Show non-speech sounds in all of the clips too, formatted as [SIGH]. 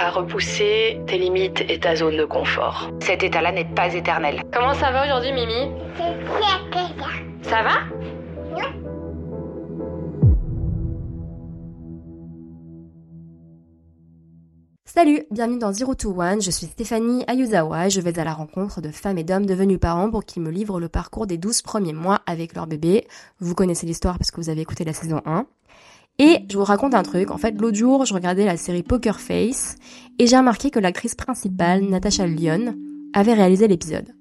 à repousser tes limites et ta zone de confort. Cet état-là n'est pas éternel. Comment ça va aujourd'hui, Mimi? Ça va? Salut, bienvenue dans Zero to One, je suis Stéphanie Ayuzawa et je vais à la rencontre de femmes et d'hommes devenus parents pour qu'ils me livrent le parcours des 12 premiers mois avec leur bébé. Vous connaissez l'histoire parce que vous avez écouté la saison 1. Et je vous raconte un truc, en fait l'autre jour je regardais la série Poker Face et j'ai remarqué que l'actrice principale, Natasha Lyon, avait réalisé l'épisode.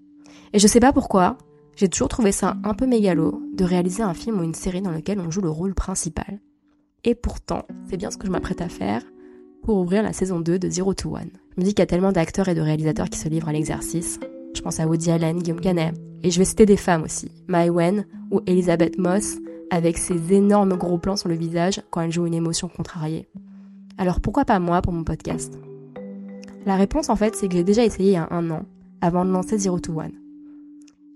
Et je sais pas pourquoi, j'ai toujours trouvé ça un peu mégalo de réaliser un film ou une série dans lequel on joue le rôle principal. Et pourtant, c'est bien ce que je m'apprête à faire pour ouvrir la saison 2 de Zero to One. Je me dis qu'il y a tellement d'acteurs et de réalisateurs qui se livrent à l'exercice. Je pense à Woody Allen, Guillaume Canet. Et je vais citer des femmes aussi. Mai Wen ou Elizabeth Moss avec ses énormes gros plans sur le visage quand elle joue une émotion contrariée. Alors pourquoi pas moi pour mon podcast? La réponse en fait c'est que j'ai déjà essayé il y a un an, avant de lancer Zero to One.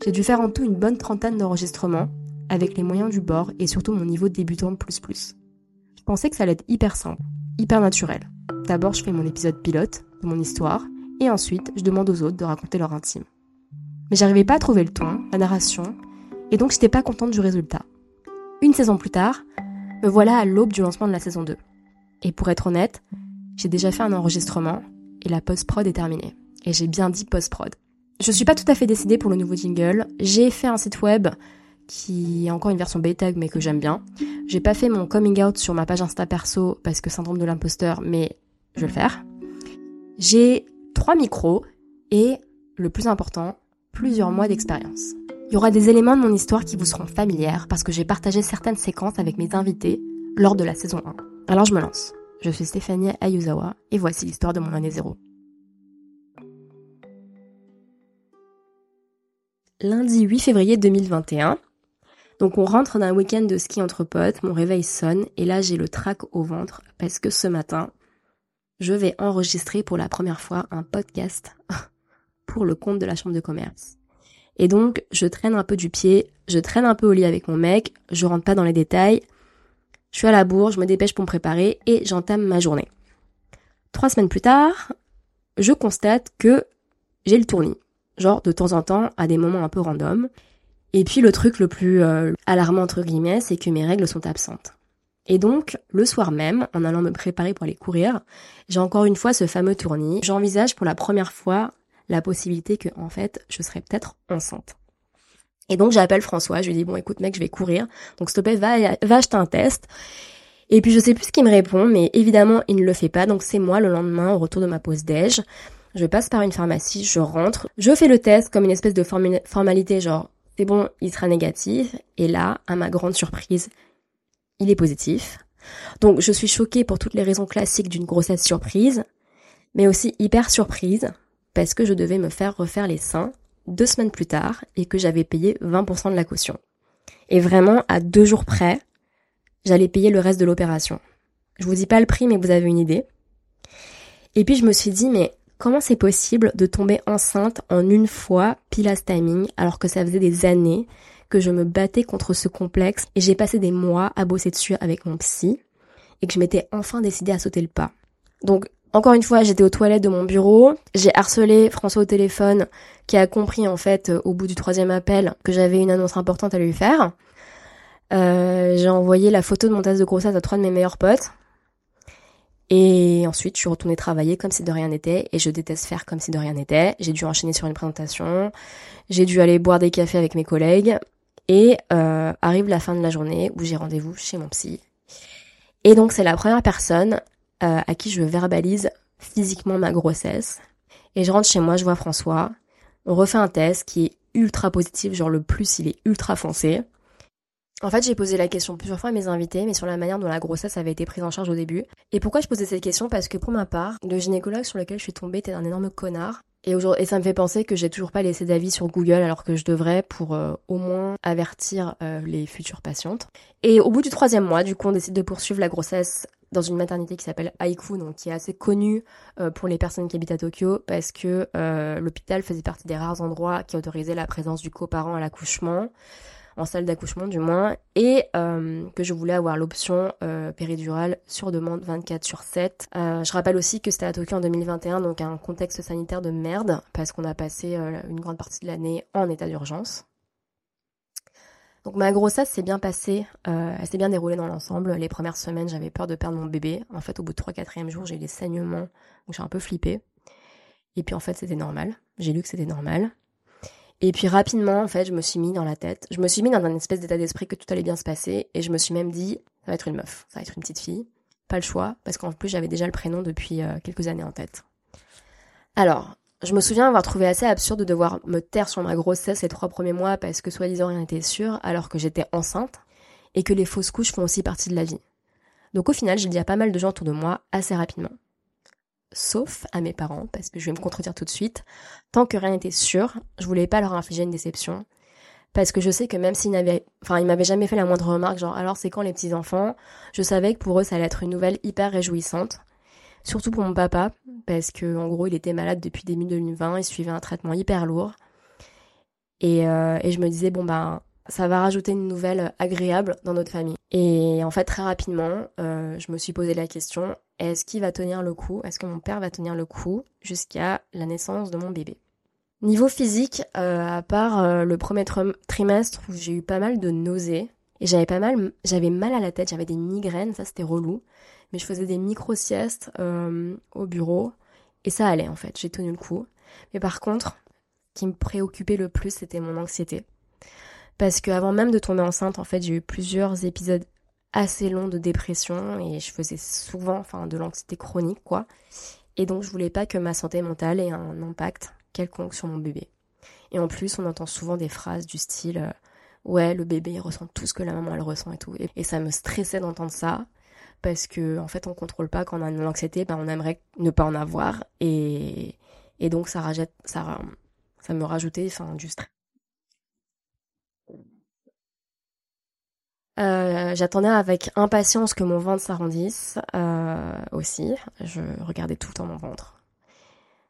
J'ai dû faire en tout une bonne trentaine d'enregistrements, avec les moyens du bord et surtout mon niveau de débutant plus plus. Je pensais que ça allait être hyper simple, hyper naturel. D'abord, je fais mon épisode pilote de mon histoire, et ensuite, je demande aux autres de raconter leur intime. Mais j'arrivais pas à trouver le ton, la narration, et donc j'étais pas contente du résultat. Une saison plus tard, me voilà à l'aube du lancement de la saison 2. Et pour être honnête, j'ai déjà fait un enregistrement, et la post-prod est terminée. Et j'ai bien dit post-prod. Je suis pas tout à fait décidée pour le nouveau jingle. J'ai fait un site web qui est encore une version bêta mais que j'aime bien. J'ai pas fait mon coming out sur ma page Insta perso parce que syndrome de l'imposteur, mais je vais le faire. J'ai trois micros et, le plus important, plusieurs mois d'expérience. Il y aura des éléments de mon histoire qui vous seront familières parce que j'ai partagé certaines séquences avec mes invités lors de la saison 1. Alors je me lance. Je suis Stéphanie Ayuzawa et voici l'histoire de mon année zéro. Lundi 8 février 2021. Donc on rentre d'un week-end de ski entre potes, mon réveil sonne et là j'ai le trac au ventre parce que ce matin, je vais enregistrer pour la première fois un podcast [LAUGHS] pour le compte de la chambre de commerce. Et donc, je traîne un peu du pied, je traîne un peu au lit avec mon mec, je rentre pas dans les détails, je suis à la bourre, je me dépêche pour me préparer et j'entame ma journée. Trois semaines plus tard, je constate que j'ai le tournis. Genre, de temps en temps, à des moments un peu random. Et puis, le truc le plus euh, alarmant, entre guillemets, c'est que mes règles sont absentes. Et donc, le soir même, en allant me préparer pour aller courir, j'ai encore une fois ce fameux tournis. J'envisage pour la première fois la possibilité que, en fait, je serais peut-être enceinte. Et donc, j'appelle François, je lui dis, bon, écoute, mec, je vais courir. Donc, s'il va, va acheter un test. Et puis, je sais plus ce qu'il me répond, mais évidemment, il ne le fait pas. Donc, c'est moi, le lendemain, au retour de ma pause déj. Je passe par une pharmacie, je rentre, je fais le test comme une espèce de formalité, genre, c'est bon, il sera négatif. Et là, à ma grande surprise, il est positif. Donc je suis choquée pour toutes les raisons classiques d'une grossesse surprise, mais aussi hyper surprise parce que je devais me faire refaire les seins deux semaines plus tard et que j'avais payé 20% de la caution. Et vraiment, à deux jours près, j'allais payer le reste de l'opération. Je vous dis pas le prix, mais vous avez une idée. Et puis je me suis dit, mais comment c'est possible de tomber enceinte en une fois, pile à ce timing, alors que ça faisait des années que je me battais contre ce complexe et j'ai passé des mois à bosser dessus avec mon psy et que je m'étais enfin décidée à sauter le pas. Donc encore une fois, j'étais aux toilettes de mon bureau, j'ai harcelé François au téléphone qui a compris en fait euh, au bout du troisième appel que j'avais une annonce importante à lui faire. Euh, j'ai envoyé la photo de mon test de grossesse à trois de mes meilleurs potes. Et ensuite, je suis retournée travailler comme si de rien n'était. Et je déteste faire comme si de rien n'était. J'ai dû enchaîner sur une présentation. J'ai dû aller boire des cafés avec mes collègues. Et euh, arrive la fin de la journée où j'ai rendez-vous chez mon psy. Et donc c'est la première personne euh, à qui je verbalise physiquement ma grossesse. Et je rentre chez moi, je vois François. On refait un test qui est ultra positif, genre le plus il est ultra foncé. En fait, j'ai posé la question plusieurs fois à mes invités, mais sur la manière dont la grossesse avait été prise en charge au début. Et pourquoi je posais cette question? Parce que pour ma part, le gynécologue sur lequel je suis tombée était un énorme connard. Et, et ça me fait penser que j'ai toujours pas laissé d'avis sur Google alors que je devrais pour euh, au moins avertir euh, les futures patientes. Et au bout du troisième mois, du coup, on décide de poursuivre la grossesse dans une maternité qui s'appelle Aiku, donc qui est assez connue euh, pour les personnes qui habitent à Tokyo, parce que l'hôpital faisait partie des rares endroits qui autorisaient la présence du coparent à l'accouchement en salle d'accouchement du moins, et euh, que je voulais avoir l'option euh, péridurale sur demande 24 sur 7. Euh, je rappelle aussi que c'était à Tokyo en 2021, donc un contexte sanitaire de merde, parce qu'on a passé une grande partie de l'année en état d'urgence. Donc ma grossesse s'est bien passée, elle s'est bien déroulée dans l'ensemble. Les premières semaines, j'avais peur de perdre mon bébé. En fait, au bout de 3-4e jour, j'ai eu des saignements, donc j'ai un peu flippé. Et puis en fait, c'était normal. J'ai lu que c'était normal. Et puis rapidement, en fait, je me suis mis dans la tête, je me suis mis dans un espèce d'état d'esprit que tout allait bien se passer, et je me suis même dit, ça va être une meuf, ça va être une petite fille. Pas le choix, parce qu'en plus j'avais déjà le prénom depuis euh, quelques années en tête. Alors, je me souviens avoir trouvé assez absurde de devoir me taire sur ma grossesse les trois premiers mois parce que soi-disant rien n'était sûr, alors que j'étais enceinte, et que les fausses couches font aussi partie de la vie. Donc au final, j'ai dit à pas mal de gens autour de moi assez rapidement sauf à mes parents, parce que je vais me contredire tout de suite. Tant que rien n'était sûr, je voulais pas leur infliger une déception. Parce que je sais que même s'ils n'avaient, enfin, m'avaient jamais fait la moindre remarque, genre, alors c'est quand les petits enfants, je savais que pour eux, ça allait être une nouvelle hyper réjouissante. Surtout pour mon papa, parce que, en gros, il était malade depuis début 2020, il suivait un traitement hyper lourd. Et, euh, et je me disais, bon, ben, ça va rajouter une nouvelle agréable dans notre famille. Et en fait, très rapidement, euh, je me suis posé la question, est-ce qu'il va tenir le coup? Est-ce que mon père va tenir le coup jusqu'à la naissance de mon bébé? Niveau physique, euh, à part le premier trimestre où j'ai eu pas mal de nausées, et j'avais pas mal, j'avais mal à la tête, j'avais des migraines, ça c'était relou, mais je faisais des micro-siestes au bureau, et ça allait en fait, j'ai tenu le coup. Mais par contre, ce qui me préoccupait le plus, c'était mon anxiété parce qu'avant même de tomber enceinte, en fait, j'ai eu plusieurs épisodes assez longs de dépression et je faisais souvent, enfin, de l'anxiété chronique, quoi. Et donc, je voulais pas que ma santé mentale ait un impact quelconque sur mon bébé. Et en plus, on entend souvent des phrases du style euh, ouais, le bébé ressent tout ce que la maman elle ressent et tout. Et, ça me stressait d'entendre ça parce que en fait, on contrôle pas quand on a une anxiété, ben on aimerait ne pas en avoir et et donc ça rajette, ça ça me rajoutait enfin du stress. Euh, j'attendais avec impatience que mon ventre s'arrondisse euh, aussi. Je regardais tout le temps mon ventre.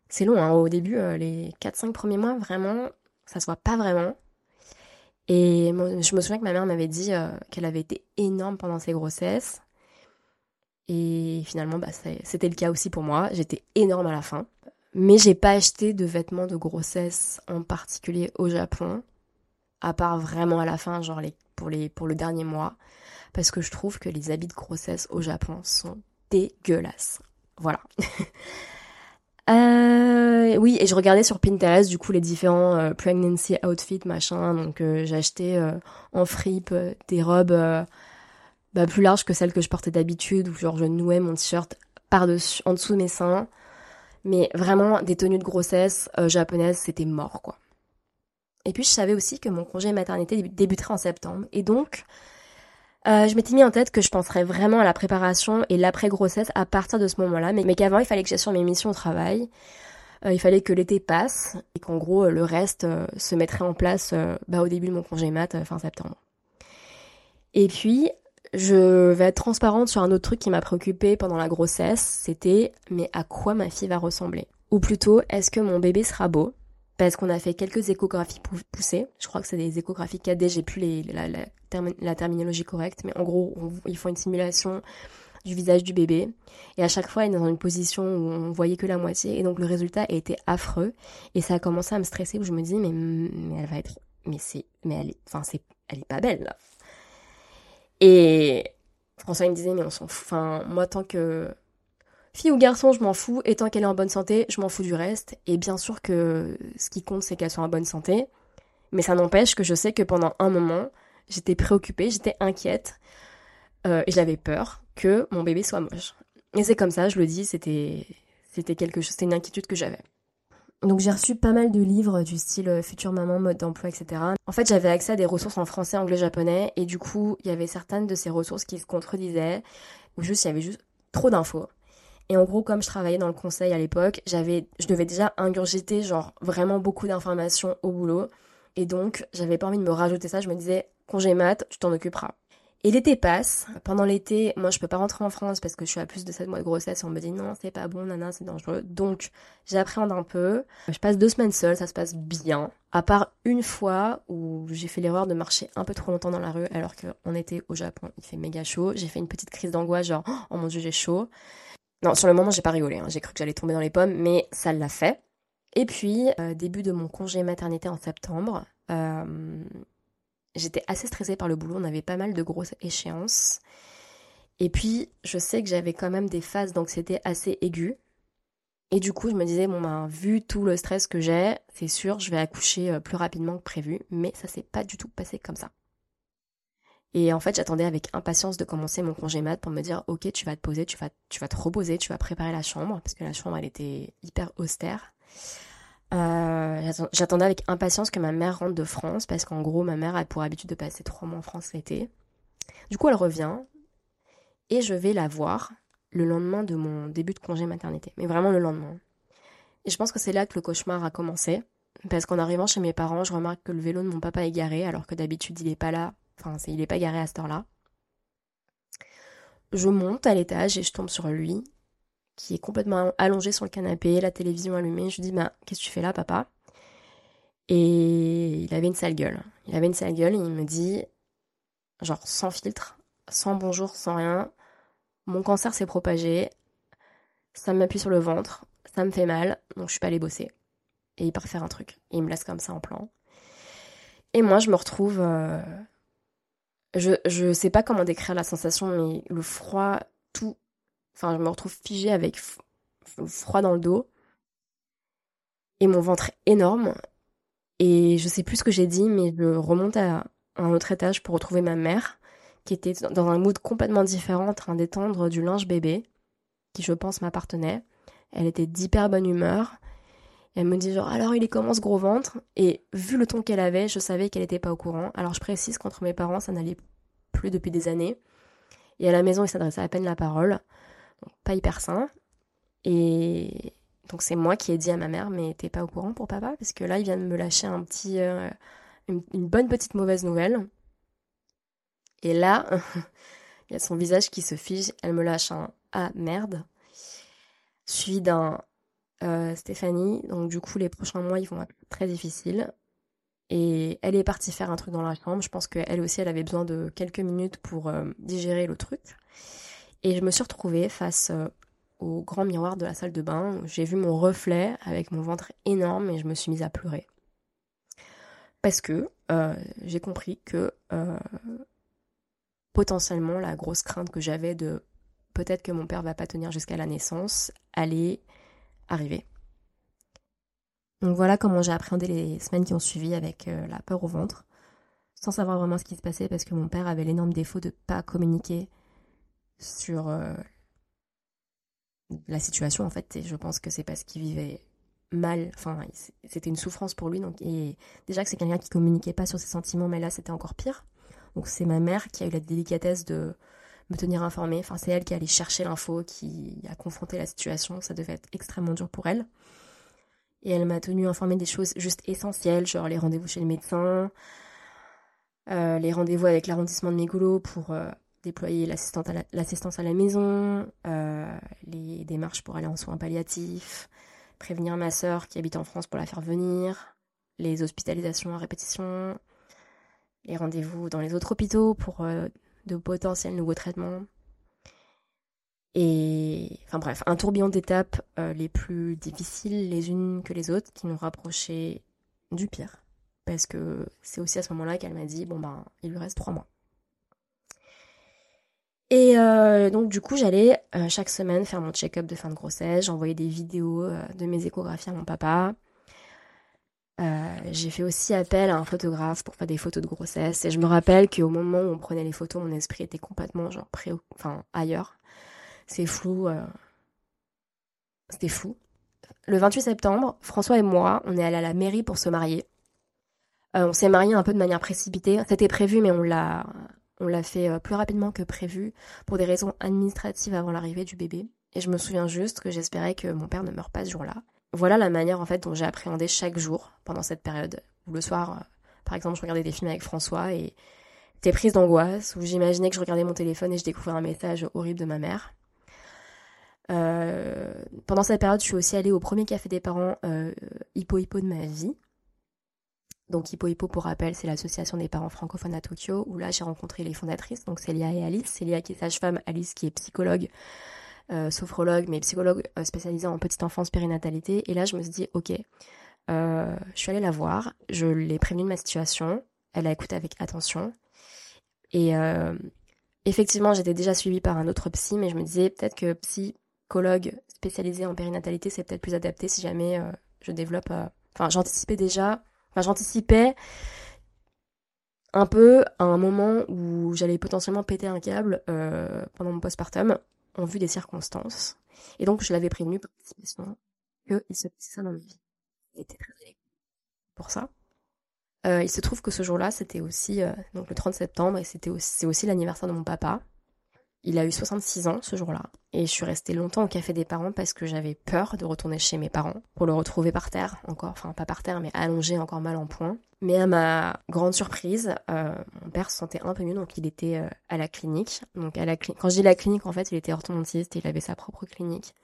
C'est long, hein. au début, euh, les 4-5 premiers mois, vraiment, ça se voit pas vraiment. Et je me souviens que ma mère m'avait dit qu'elle avait été énorme pendant ses grossesses. Et finalement, bah, c'était le cas aussi pour moi. J'étais énorme à la fin. Mais j'ai pas acheté de vêtements de grossesse en particulier au Japon. À part vraiment à la fin, genre les pour, les, pour le dernier mois, parce que je trouve que les habits de grossesse au Japon sont dégueulasses. Voilà. [LAUGHS] Euh, oui, et je regardais sur Pinterest du coup les différents euh, pregnancy outfits machin, donc euh, j'ai acheté en fripe des robes bah, plus larges que celles que je portais d'habitude, où genre je nouais mon t-shirt par dessus, en dessous de mes seins, mais vraiment des tenues de grossesse japonaises, c'était mort quoi. Et puis je savais aussi que mon congé maternité débuterait en septembre. Et donc, euh, je m'étais mis en tête que je penserais vraiment à la préparation et l'après-grossesse à partir de ce moment-là, mais, qu'avant, il fallait que j'assure mes missions au travail. Euh, il fallait que l'été passe et qu'en gros, le reste euh, se mettrait en place bah, au début de mon congé mat, fin septembre. Et puis, je vais être transparente sur un autre truc qui m'a préoccupée pendant la grossesse, c'était mais à quoi ma fille va ressembler? Ou plutôt, est-ce que mon bébé sera beau? Parce qu'on a fait quelques échographies poussées. Je crois que c'est des échographies 4D, j'ai plus la, terminologie correcte, mais en gros, ils font une simulation du visage du bébé. Et à chaque fois, il est dans une position où on voyait que la moitié. Et donc, le résultat été affreux. Et ça a commencé à me stresser où je me dis, mais, elle va être, mais c'est, mais elle est, enfin, c'est, elle est pas belle. Et François, il me disait, mais on s'en fout. Enfin, moi, tant que, Fille ou garçon, je m'en fous, et tant qu'elle est en bonne santé, je m'en fous du reste. Et bien sûr que ce qui compte, c'est qu'elle soit en bonne santé. Mais ça n'empêche que je sais que pendant un moment, j'étais préoccupée, j'étais inquiète, euh, et j'avais peur que mon bébé soit moche. Et c'est comme ça, je le dis, c'était, c'était quelque chose, c'était une inquiétude que j'avais. Donc j'ai reçu pas mal de livres du style euh, future maman, mode d'emploi, etc. En fait, j'avais accès à des ressources en français, anglais, japonais, et du coup, il y avait certaines de ces ressources qui se contredisaient, ou juste il y avait juste trop d'infos. Et en gros, comme je travaillais dans le conseil à l'époque, j'avais, je devais déjà ingurgiter genre vraiment beaucoup d'informations au boulot. Et donc, j'avais pas envie de me rajouter ça. Je me disais, congé mat, tu t'en occuperas. Et l'été passe. Pendant l'été, moi, je peux pas rentrer en France parce que je suis à plus de 7 mois de grossesse et on me dit non, c'est pas bon, nana, c'est dangereux. Donc, j'appréhende un peu. Je passe deux semaines seule, ça se passe bien. À part une fois où j'ai fait l'erreur de marcher un peu trop longtemps dans la rue alors qu'on était au Japon, il fait méga chaud. J'ai fait une petite crise d'angoisse, genre, oh mon dieu, j'ai chaud. Non, sur le moment, j'ai pas rigolé. Hein. J'ai cru que j'allais tomber dans les pommes, mais ça l'a fait. Et puis, euh, début de mon congé maternité en septembre, euh, j'étais assez stressée par le boulot, on avait pas mal de grosses échéances. Et puis, je sais que j'avais quand même des phases d'anxiété assez aiguës. Et du coup, je me disais, bon, ben, vu tout le stress que j'ai, c'est sûr, je vais accoucher euh, plus rapidement que prévu. Mais ça s'est pas du tout passé comme ça. Et en fait, j'attendais avec impatience de commencer mon congé mat pour me dire, ok, tu vas te poser, tu vas, tu vas te reposer, tu vas préparer la chambre, parce que la chambre, elle était hyper austère. Euh, j'attendais avec impatience que ma mère rentre de France parce qu'en gros, ma mère a pour habitude de passer trois mois en France l'été. Du coup, elle revient et je vais la voir le lendemain de mon début de congé maternité. Mais vraiment le lendemain. Et je pense que c'est là que le cauchemar a commencé. Parce qu'en arrivant chez mes parents, je remarque que le vélo de mon papa est garé alors que d'habitude il est pas là. Enfin, il est pas garé à cette heure-là. Je monte à l'étage et je tombe sur lui qui est complètement allongé sur le canapé, la télévision allumée. Je lui dis, bah, qu'est-ce que tu fais là, papa? Et il avait une sale gueule. Il avait une sale gueule et il me dit, genre sans filtre, sans bonjour, sans rien, mon cancer s'est propagé, ça m'appuie sur le ventre, ça me fait mal, donc je suis pas allée bosser. Et il part faire un truc. Il me laisse comme ça en plan. Et moi, je me retrouve. Euh, je, je sais pas comment décrire la sensation, mais le froid, tout Enfin, je me retrouve figée avec froid dans le dos. Et mon ventre énorme. Et je sais plus ce que j'ai dit, mais je remonte à un autre étage pour retrouver ma mère, qui était dans un mood complètement différent, en train d'étendre du linge bébé, qui je pense m'appartenait. Elle était d'hyper bonne humeur. Elle me dit genre alors il est comment ce gros ventre? Et vu le ton qu'elle avait, je savais qu'elle n'était pas au courant. Alors je précise qu'entre mes parents, ça n'allait plus depuis des années. Et à la maison, il s'adressait à peine la parole pas hyper sain. Et donc c'est moi qui ai dit à ma mère, mais t'es pas au courant pour papa? Parce que là, il vient de me lâcher un petit, euh, une, bonne petite mauvaise nouvelle. Et là, [LAUGHS] il y a son visage qui se fige, elle me lâche un Ah merde, suivi d'un euh, Stéphanie. Donc du coup, les prochains mois, ils vont être très difficiles. Et elle est partie faire un truc dans la chambre. Je pense qu'elle aussi, elle avait besoin de quelques minutes pour euh, digérer le truc. Et je me suis retrouvée face euh, au grand miroir de la salle de bain. J'ai vu mon reflet avec mon ventre énorme et je me suis mise à pleurer. Parce que euh, j'ai compris que euh, potentiellement la grosse crainte que j'avais de peut-être que mon père va pas tenir jusqu'à la naissance allait arriver. Donc voilà comment j'ai appréhendé les semaines qui ont suivi avec la peur au ventre, sans savoir vraiment ce qui se passait parce que mon père avait l'énorme défaut de pas communiquer sur euh, la situation en fait. Et je pense que c'est parce qu'il vivait mal, enfin c'était une souffrance pour lui. Donc, et déjà que c'est quelqu'un qui communiquait pas sur ses sentiments, mais là c'était encore pire. Donc c'est ma mère qui a eu la délicatesse de me tenir informée. Enfin c'est elle qui allait chercher l'info, qui a confronté la situation. Ça devait être extrêmement dur pour elle. Et elle m'a tenu informée des choses juste essentielles, genre les rendez-vous chez le médecin, euh, les rendez-vous avec l'arrondissement de Mégolo pour euh, déployer l'assistance à, la maison, euh, les démarches pour aller en soins palliatifs, prévenir ma sœur qui habite en France pour la faire venir, les hospitalisations à répétition, les rendez-vous dans les autres hôpitaux pour euh, de potentiels nouveaux traitements. Et enfin bref, un tourbillon d'étapes euh, les plus difficiles les unes que les autres qui nous rapprochaient du pire. Parce que c'est aussi à ce moment-là qu'elle m'a dit bon ben il lui reste trois mois. Et euh, donc du coup, j'allais euh, chaque semaine faire mon check-up de fin de grossesse. J'envoyais des vidéos euh, de mes échographies à mon papa. j'ai fait aussi appel à un photographe pour faire des photos de grossesse. Et je me rappelle qu'au moment où on prenait les photos, mon esprit était complètement genre pré enfin ailleurs. C'est flou. C'était flou. Le 28 septembre, François et moi, on est allés à la mairie pour se marier. on s'est marié un peu de manière précipitée. C'était prévu, mais on l'a on l'a fait euh, plus rapidement que prévu pour des raisons administratives avant l'arrivée du bébé. et je me souviens juste que j'espérais que mon père ne meure pas ce jour-là. Voilà la manière en fait dont j'ai appréhendé chaque jour pendant cette période. Où le soir, euh, par exemple, je regardais des films avec François et j'étais prise d'angoisse, où j'imaginais que je regardais mon téléphone et je découvrais un message horrible de ma mère. Euh, pendant cette période, je suis aussi allée au premier café des parents Hippo Hippo de ma vie. Donc Hippo Hippo, pour rappel, c'est l'association des parents francophones à Tokyo, où là j'ai rencontré les fondatrices, donc Célia et Alice. Célia qui est sage-femme, Alice qui est psychologue, euh, sophrologue, mais psychologue euh, spécialisée en petite enfance, périnatalité. Et là je me suis dit, ok, euh, je suis allée la voir, je l'ai prévenue de ma situation, elle a écouté avec attention. Et effectivement, j'étais déjà suivie par un autre psy, mais je me disais peut-être que psychologue spécialisé en périnatalité, c'est peut-être plus adapté si jamais je développe... Enfin, j'anticipais déjà Enfin, j'anticipais un peu à un moment où j'allais potentiellement péter un câble euh, pendant mon postpartum, en vue des circonstances. Et donc, je l'avais prévenu par anticipation qu'il se passait ça dans ma vie. Était très pour ça. Euh, il se trouve que ce jour-là, c'était aussi euh, donc le 30 septembre, et c'était aussi l'anniversaire de mon papa. Il a eu 66 ans ce jour-là, et je suis restée longtemps au café des parents parce que j'avais peur de retourner chez mes parents pour le retrouver par terre, encore, enfin pas par terre, mais allongé, encore mal en point. Mais à ma grande surprise, euh, mon père se sentait un peu mieux, donc il était euh, à la clinique. Donc à la quand je dis la clinique, en fait, il était orthodontiste, et il avait sa propre clinique.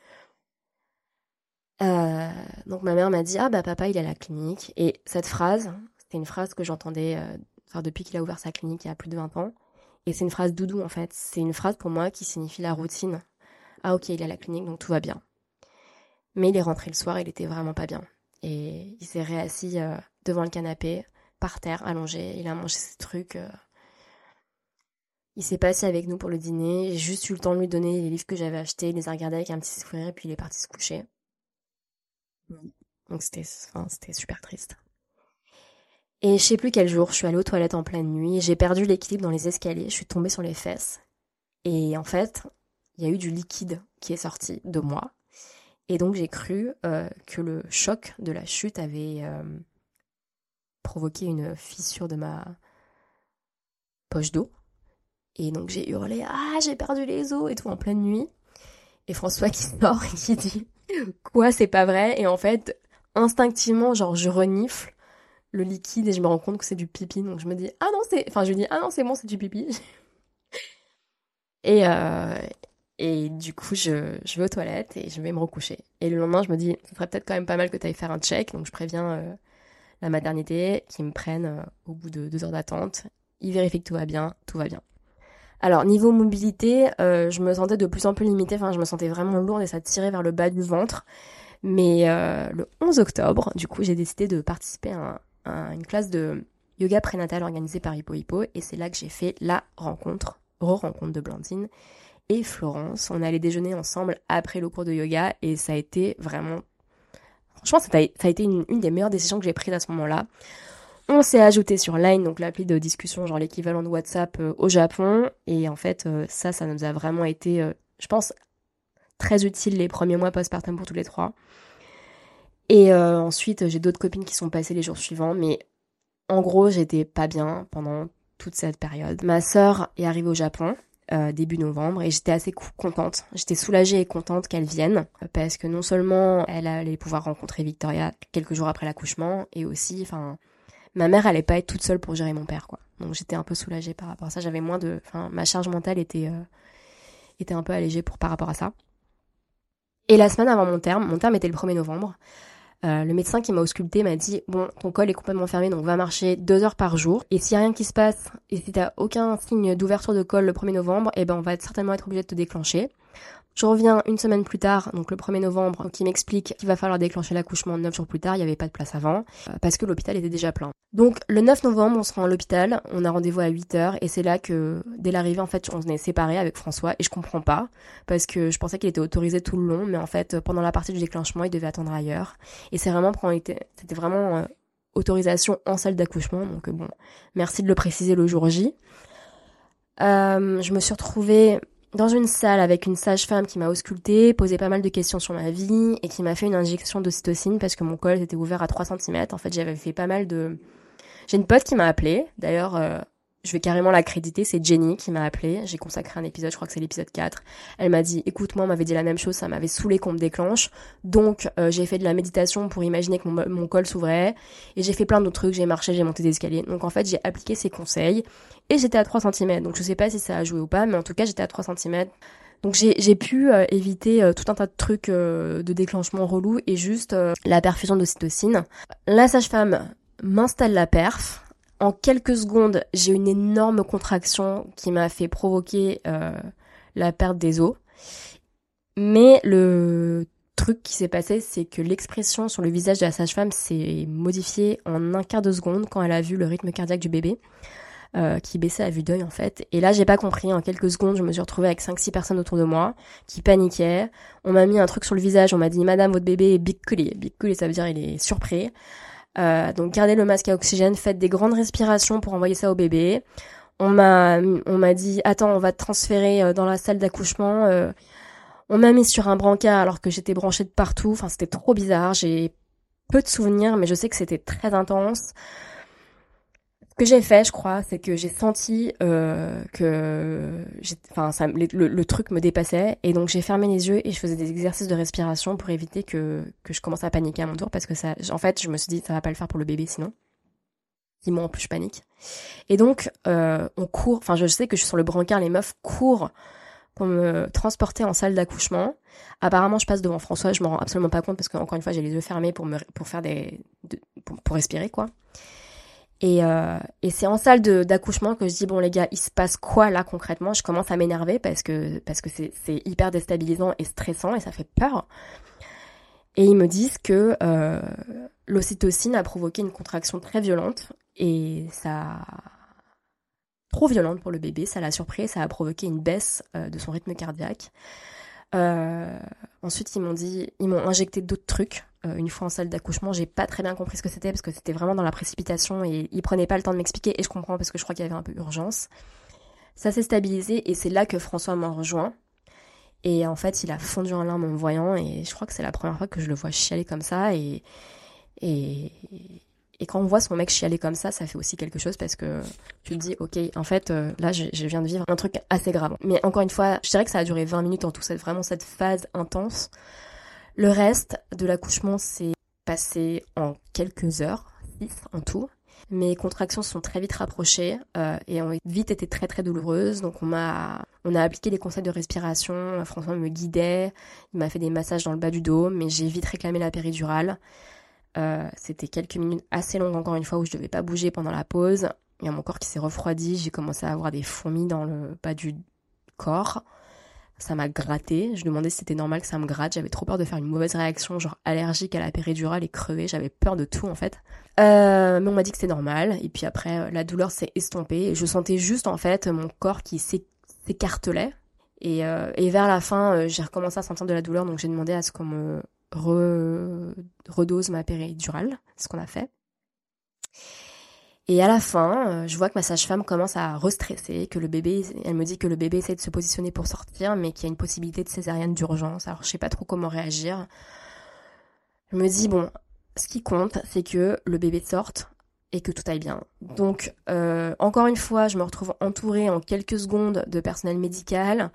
Euh, donc ma mère m'a dit ah bah papa il est à la clinique et cette phrase c'était une phrase que j'entendais depuis qu'il a ouvert sa clinique il y a plus de 20 ans et c'est une phrase doudou en fait. C'est une phrase pour moi qui signifie la routine. Ah ok il est à la clinique donc tout va bien. Mais il est rentré le soir il était vraiment pas bien. Et il s'est réassis euh, devant le canapé par terre allongé. Il a mangé ses trucs euh. il s'est passé avec nous pour le dîner. J'ai juste eu le temps de lui donner les livres que j'avais achetés il les a regardés avec un petit sourire et puis il est parti se coucher. Donc c'était enfin, c'était super triste. Et je sais plus quel jour, je suis allée aux toilettes en pleine nuit, j'ai perdu l'équilibre dans les escaliers, je suis tombée sur les fesses. Et en fait, il y a eu du liquide qui est sorti de moi. Et donc j'ai cru euh, que le choc de la chute avait euh, provoqué une fissure de ma poche d'eau. Et donc j'ai hurlé Ah, j'ai perdu les os et tout en pleine nuit. Et François qui sort et [LAUGHS] qui dit Quoi, c'est pas vrai? Et en fait, instinctivement, genre, je renifle le liquide et je me rends compte que c'est du pipi. Donc je me dis, ah non, c'est. Enfin, je lui dis, ah non, c'est bon, c'est du pipi. [LAUGHS] et, euh, et du coup, je, je vais aux toilettes et je vais me recoucher. Et le lendemain, je me dis, ce serait peut-être quand même pas mal que tu ailles faire un check. Donc je préviens euh, la maternité qui me prennent euh, au bout de deux heures d'attente. Ils vérifient que tout va bien, tout va bien. Alors, niveau mobilité, euh, je me sentais de plus en plus limitée. Enfin, je me sentais vraiment lourde et ça tirait vers le bas du ventre. Mais le 11 octobre, du coup, j'ai décidé de participer à, un- une classe de yoga prénatal organisée par Hippo Hippo. Et c'est là que j'ai fait la rencontre, re-rencontre de Blandine et Florence. On allait déjeuner ensemble après le cours de yoga et ça a été vraiment... Franchement, ça a, été une, une des meilleures décisions que j'ai prises à ce moment-là. On s'est ajouté sur Line, donc l'appli de discussion, genre l'équivalent de WhatsApp euh, au Japon. Et en fait, euh, ça, ça nous a vraiment été, euh, je pense, très utile les premiers mois postpartum pour tous les trois. Et euh, ensuite, j'ai d'autres copines qui sont passées les jours suivants, mais en gros, j'étais pas bien pendant toute cette période. Ma sœur est arrivée au Japon euh, début novembre et j'étais assez contente. J'étais soulagée et contente qu'elle vienne parce que non seulement elle allait pouvoir rencontrer Victoria quelques jours après l'accouchement et aussi, enfin, ma mère allait pas être toute seule pour gérer mon père, quoi. Donc j'étais un peu soulagée par rapport à ça. J'avais moins de, enfin, ma charge mentale était euh, était un peu allégée pour par rapport à ça. Et la semaine avant mon terme, mon terme était le 1er novembre. Euh, le médecin qui m'a ausculté m'a dit bon ton col est complètement fermé donc va marcher deux heures par jour. Et s'il y a rien qui se passe et si t'as aucun signe d'ouverture de col le 1er novembre et ben on va certainement être obligé de te déclencher je reviens une semaine plus tard, donc le 1er novembre, qui m'explique qu'il va falloir déclencher l'accouchement 9 jours plus tard, il n'y avait pas de place avant, euh, parce que l'hôpital était déjà plein. Donc le 9 novembre, on se rend à l'hôpital, on a rendez-vous à 8h, et c'est là que, dès l'arrivée, en fait, on est séparés avec François, et je comprends pas, parce que je pensais qu'il était autorisé tout le long, mais en fait, pendant la partie du déclenchement, il devait attendre ailleurs. Et c'est vraiment, c'était vraiment euh, autorisation en salle d'accouchement, donc euh, bon, merci de le préciser le jour J. Je me suis retrouvée dans une salle avec une sage-femme qui m'a auscultée, posé pas mal de questions sur ma vie et qui m'a fait une injection d'ocytocine parce que mon col était ouvert à 3 cm. En fait, j'avais fait pas mal de... J'ai une pote qui m'a appelée, d'ailleurs, euh, je vais carrément la créditer, c'est Jenny qui m'a appelé. J'ai consacré un épisode, je crois que c'est l'épisode 4. Elle m'a dit, écoute, moi, on m'avait dit la même chose, ça m'avait saoulé qu'on me déclenche. Donc, euh, j'ai fait de la méditation pour imaginer que mon, mon col s'ouvrait. Et j'ai fait plein d'autres trucs, j'ai marché, j'ai monté des escaliers. Donc, en fait, j'ai appliqué ses conseils. Et j'étais à 3 cm. Donc, je sais pas si ça a joué ou pas, mais en tout cas, j'étais à 3 cm. Donc j'ai pu euh, éviter euh, tout un tas de trucs de déclenchement relou et juste la perfusion d'ocytocine. La sage-femme m'installe la perf, en quelques secondes, j'ai une énorme contraction qui m'a fait provoquer euh, la perte des os. Mais le truc qui s'est passé, c'est que l'expression sur le visage de la sage-femme s'est modifiée en un quart de seconde quand elle a vu le rythme cardiaque du bébé. Euh, qui baissait à vue d'œil en fait. Et là j'ai pas compris, en quelques secondes je me suis retrouvée avec 5-6 personnes autour de moi qui paniquaient. On m'a mis un truc sur le visage, on m'a dit Madame votre bébé est big Big ça veut dire il est surpris. Euh, donc gardez le masque à oxygène, faites des grandes respirations pour envoyer ça au bébé. On m'a on m'a dit attends on va te transférer euh, dans la salle d'accouchement. Euh. on m'a mis sur un brancard alors que j'étais branchée de partout. Enfin c'était trop bizarre. J'ai peu de souvenirs mais je sais que c'était très intense que j'ai fait, je crois, c'est que j'ai senti euh, que, enfin, ça, le, truc me dépassait, et donc j'ai fermé les yeux et je faisais des exercices de respiration pour éviter que que je commence à paniquer à mon tour, parce que ça, en fait, je me suis dit ça va pas le faire pour le bébé sinon. Si moi en plus je panique. Et donc euh, on court, enfin je sais que je suis sur le brancard, les meufs courent pour me transporter en salle d'accouchement. Apparemment, je passe devant François, je me rends absolument pas compte parce que encore une fois, j'ai les yeux fermés pour me pour faire des pour respirer quoi. Et, euh, et c'est en salle d'accouchement que je dis bon les gars, il se passe quoi là concrètement? Je commence à m'énerver parce que parce que c'est hyper déstabilisant et stressant et ça fait peur. Et ils me disent que euh, l'ocytocine a provoqué une contraction très violente et ça trop violente pour le bébé, ça l'a surpris, ça a provoqué une baisse euh, de son rythme cardiaque. Euh, ensuite, ils m'ont dit, ils m'ont injecté d'autres trucs. Euh, une fois en salle d'accouchement, j'ai pas très bien compris ce que c'était parce que c'était vraiment dans la précipitation et ils prenaient pas le temps de m'expliquer. Et je comprends parce que je crois qu'il y avait un peu urgence. Ça s'est stabilisé et c'est là que François m'a rejoint. Et en fait, il a fondu en larmes en me voyant et je crois que c'est la première fois que je le vois chialer comme ça et et et quand on voit son mec chialer comme ça, ça fait aussi quelque chose parce que tu te dis, ok, en fait, euh, là, je, viens de vivre un truc assez grave. Mais encore une fois, je dirais que ça a duré 20 minutes en tout, c'est vraiment cette phase intense. Le reste de l'accouchement s'est passé en quelques heures, 6 en tout. Mes contractions sont très vite rapprochées euh, et ont vite été très très douloureuses. Donc on m'a on a appliqué les conseils de respiration. François me guidait, il m'a fait des massages dans le bas du dos, mais j'ai vite réclamé la péridurale. Euh, c'était quelques minutes assez longues encore une fois où je devais pas bouger pendant la pause. Il y a mon corps qui s'est refroidi, j'ai commencé à avoir des fourmis dans le bas du corps. Ça m'a gratté. Je demandais si c'était normal que ça me gratte. J'avais trop peur de faire une mauvaise réaction, genre allergique à la péridurale et crever. J'avais peur de tout en fait. Euh, mais on m'a dit que c'était normal. Et puis après, euh, la douleur s'est estompée. Et je sentais juste en fait mon corps qui s'écartelait. Et, et vers la fin, j'ai recommencé à sentir de la douleur. Donc j'ai demandé à ce qu'on me redose ma péridurale, ce qu'on a fait. Et à la fin, euh, je vois que ma sage-femme commence à restresser, que le bébé, elle me dit que le bébé essaie de se positionner pour sortir, mais qu'il y a une possibilité de césarienne d'urgence. Alors je sais pas trop comment réagir. Je me dis bon, ce qui compte, c'est que le bébé sorte et que tout aille bien. Donc euh, encore une fois, je me retrouve entourée en quelques secondes de personnel médical.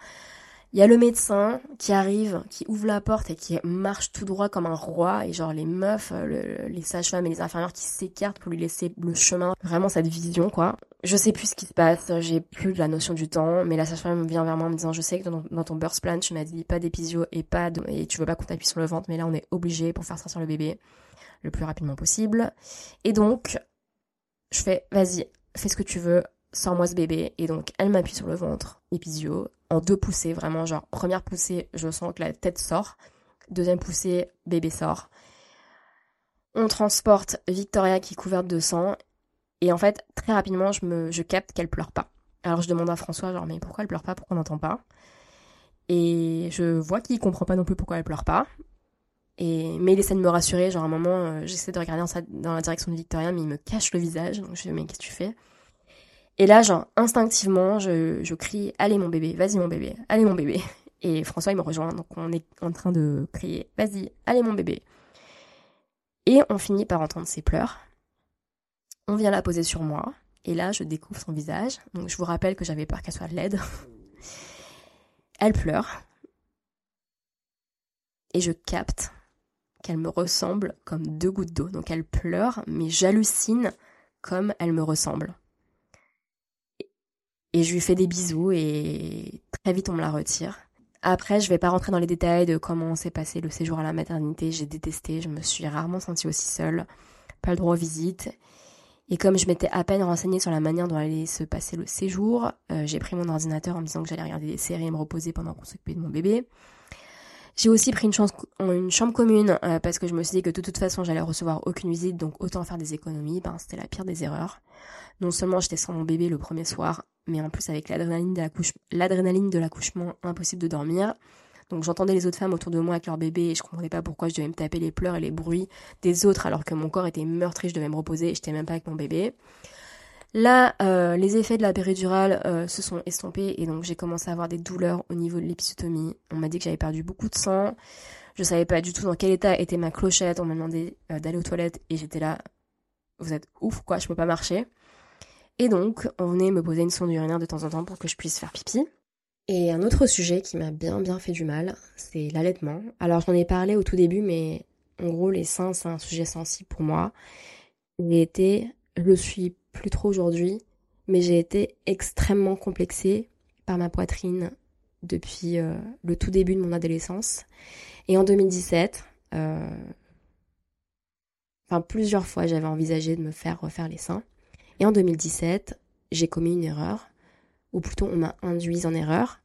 Il y a le médecin qui arrive, qui ouvre la porte et qui marche tout droit comme un roi. Et genre les meufs, euh, les sages-femmes et les infirmières qui s'écartent pour lui laisser le chemin. Vraiment cette vision, quoi. Je sais plus ce qui se passe, j'ai plus de la notion du temps. Mais la sage-femme vient vers moi en me disant, je sais que dans, ton birth plan, tu m'as dit pas d'épisio et pas de, et tu veux pas qu'on t'appuie sur le ventre. Mais là, on est obligé pour faire sortir le bébé le plus rapidement possible. Et donc, je fais, vas-y, fais ce que tu veux, sors-moi ce bébé. Et donc, elle m'appuie sur le ventre, épisio, deux poussées, vraiment, genre, première poussée, je sens que la tête sort. Deuxième poussée, bébé sort. On transporte Victoria qui est couverte de sang. Et en fait, très rapidement, je, me, je capte qu'elle pleure pas. Alors je demande à François, genre, mais pourquoi elle pleure pas? Pourquoi on n'entend pas? Et je vois qu'il comprend pas non plus pourquoi elle pleure pas. Et, mais il essaie de me rassurer, genre à un moment, euh, j'essaie de regarder dans, la direction de Victoria, mais il me cache le visage. Donc je dis, mais qu'est-ce que tu fais? Et là, genre, instinctivement, je, je crie Allez, mon bébé, vas-y, mon bébé, allez, mon bébé. Et François, il me rejoint, donc on est en train de crier Vas-y, allez, mon bébé. Et on finit par entendre ses pleurs. On vient la poser sur moi. Et là, je découvre son visage. Donc, je vous rappelle que j'avais peur qu'elle soit laide. Elle pleure. Et je capte qu'elle me ressemble comme deux gouttes d'eau. Donc, elle pleure, mais j'hallucine comme elle me ressemble. Et je lui fais des bisous et très vite on me la retire. Après, je vais pas rentrer dans les détails de comment s'est passé le séjour à la maternité. J'ai détesté, je me suis rarement sentie aussi seule. Pas le droit aux visites. Et comme je m'étais à peine renseignée sur la manière dont allait se passer le séjour, euh, j'ai pris mon ordinateur en me disant que j'allais regarder des séries et me reposer pendant qu'on s'occupait de mon bébé. J'ai aussi pris une, chance, une chambre commune euh, parce que je me suis dit que de toute façon j'allais recevoir aucune visite, donc autant faire des économies. Ben, c'était la pire des erreurs. Non seulement j'étais sans mon bébé le premier soir, mais en plus avec l'adrénaline de l'accouchement, impossible de dormir. Donc j'entendais les autres femmes autour de moi avec leur bébé et je comprenais pas pourquoi je devais me taper les pleurs et les bruits des autres alors que mon corps était meurtri, je devais me reposer et j'étais même pas avec mon bébé. Là, euh, les effets de la péridurale euh, se sont estompés et donc j'ai commencé à avoir des douleurs au niveau de l'épisotomie. On m'a dit que j'avais perdu beaucoup de sang. Je savais pas du tout dans quel état était ma clochette. On m'a demandé euh, d'aller aux toilettes et j'étais là. Vous êtes ouf quoi, je peux pas marcher. Et donc, on venait me poser une sonde urinaire de temps en temps pour que je puisse faire pipi. Et un autre sujet qui m'a bien bien fait du mal, c'est l'allaitement. Alors j'en ai parlé au tout début, mais en gros les seins c'est un sujet sensible pour moi. J'ai été, je le suis plus trop aujourd'hui, mais j'ai été extrêmement complexée par ma poitrine depuis euh, le tout début de mon adolescence. Et en 2017, euh, enfin plusieurs fois j'avais envisagé de me faire refaire les seins. Et en 2017, j'ai commis une erreur, ou plutôt on m'a induit en erreur,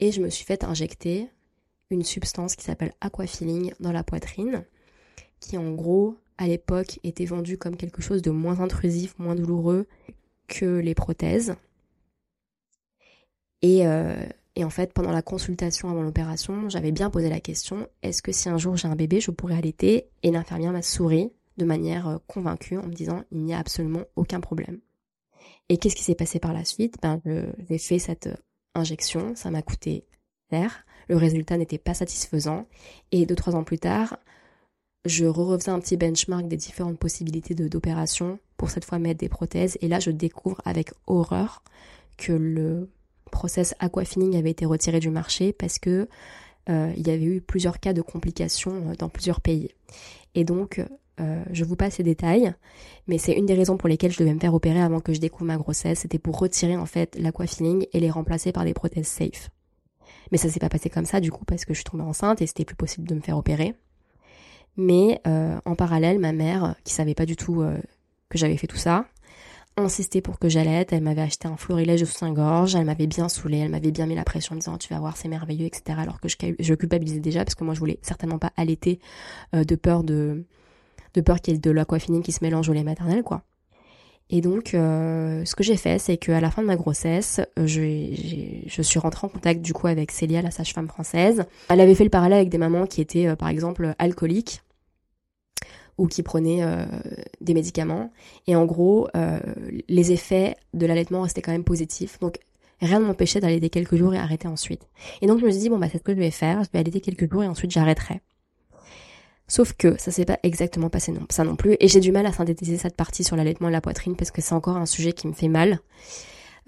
et je me suis fait injecter une substance qui s'appelle aquafilling dans la poitrine, qui en gros, à l'époque, était vendue comme quelque chose de moins intrusif, moins douloureux que les prothèses. Et, euh, et en fait, pendant la consultation avant l'opération, j'avais bien posé la question, est-ce que si un jour j'ai un bébé, je pourrais allaiter? Et l'infirmière m'a souri de manière euh, convaincue en me disant il n'y a absolument aucun problème. Et qu'est-ce qui s'est passé par la suite? Ben, j'ai fait cette euh, injection, ça m'a coûté cher, le résultat n'était pas satisfaisant, et deux trois ans plus tard, je refaisais un petit benchmark des différentes possibilités d'opération pour cette fois mettre des prothèses, et là je découvre avec horreur que le process aquafining avait été retiré du marché parce que euh, il y avait eu plusieurs cas de complications dans plusieurs pays. Et donc, euh, je vous passe les détails, mais c'est une des raisons pour lesquelles je devais me faire opérer avant que je découvre ma grossesse. C'était pour retirer en fait l'aquafilling et les remplacer par des prothèses safe. Mais ça s'est pas passé comme ça du coup parce que je suis tombée enceinte et c'était plus possible de me faire opérer. Mais euh, en parallèle, ma mère, qui savait pas du tout euh, que j'avais fait tout ça, insistait pour que j'allaite. Elle m'avait acheté un florilège de soutien-gorge. Elle m'avait bien saoulée. Elle m'avait bien mis la pression en me disant tu vas voir c'est merveilleux etc. Alors que je, je culpabilisais déjà parce que moi je voulais certainement pas allaiter de peur de de peur qu'il y ait de l'aquafilling qui se mélange au lait maternel, quoi. Et donc, euh, ce que j'ai fait, c'est qu'à la fin de ma grossesse, euh, je, je suis rentrée en contact du coup avec Célia, la sage-femme française. Elle avait fait le parallèle avec des mamans qui étaient, euh, par exemple, alcooliques ou qui prenaient des médicaments. Et en gros, les effets de l'allaitement restaient quand même positifs. Donc, rien ne m'empêchait d'allaiter quelques jours et arrêter ensuite. Et donc, je me suis dit, bon, bah, c'est ce que je vais faire. Je vais allaiter quelques jours et ensuite j'arrêterai. Sauf que ça s'est pas exactement passé non, ça non plus. Et j'ai du mal à synthétiser cette partie sur l'allaitement et la poitrine parce que c'est encore un sujet qui me fait mal.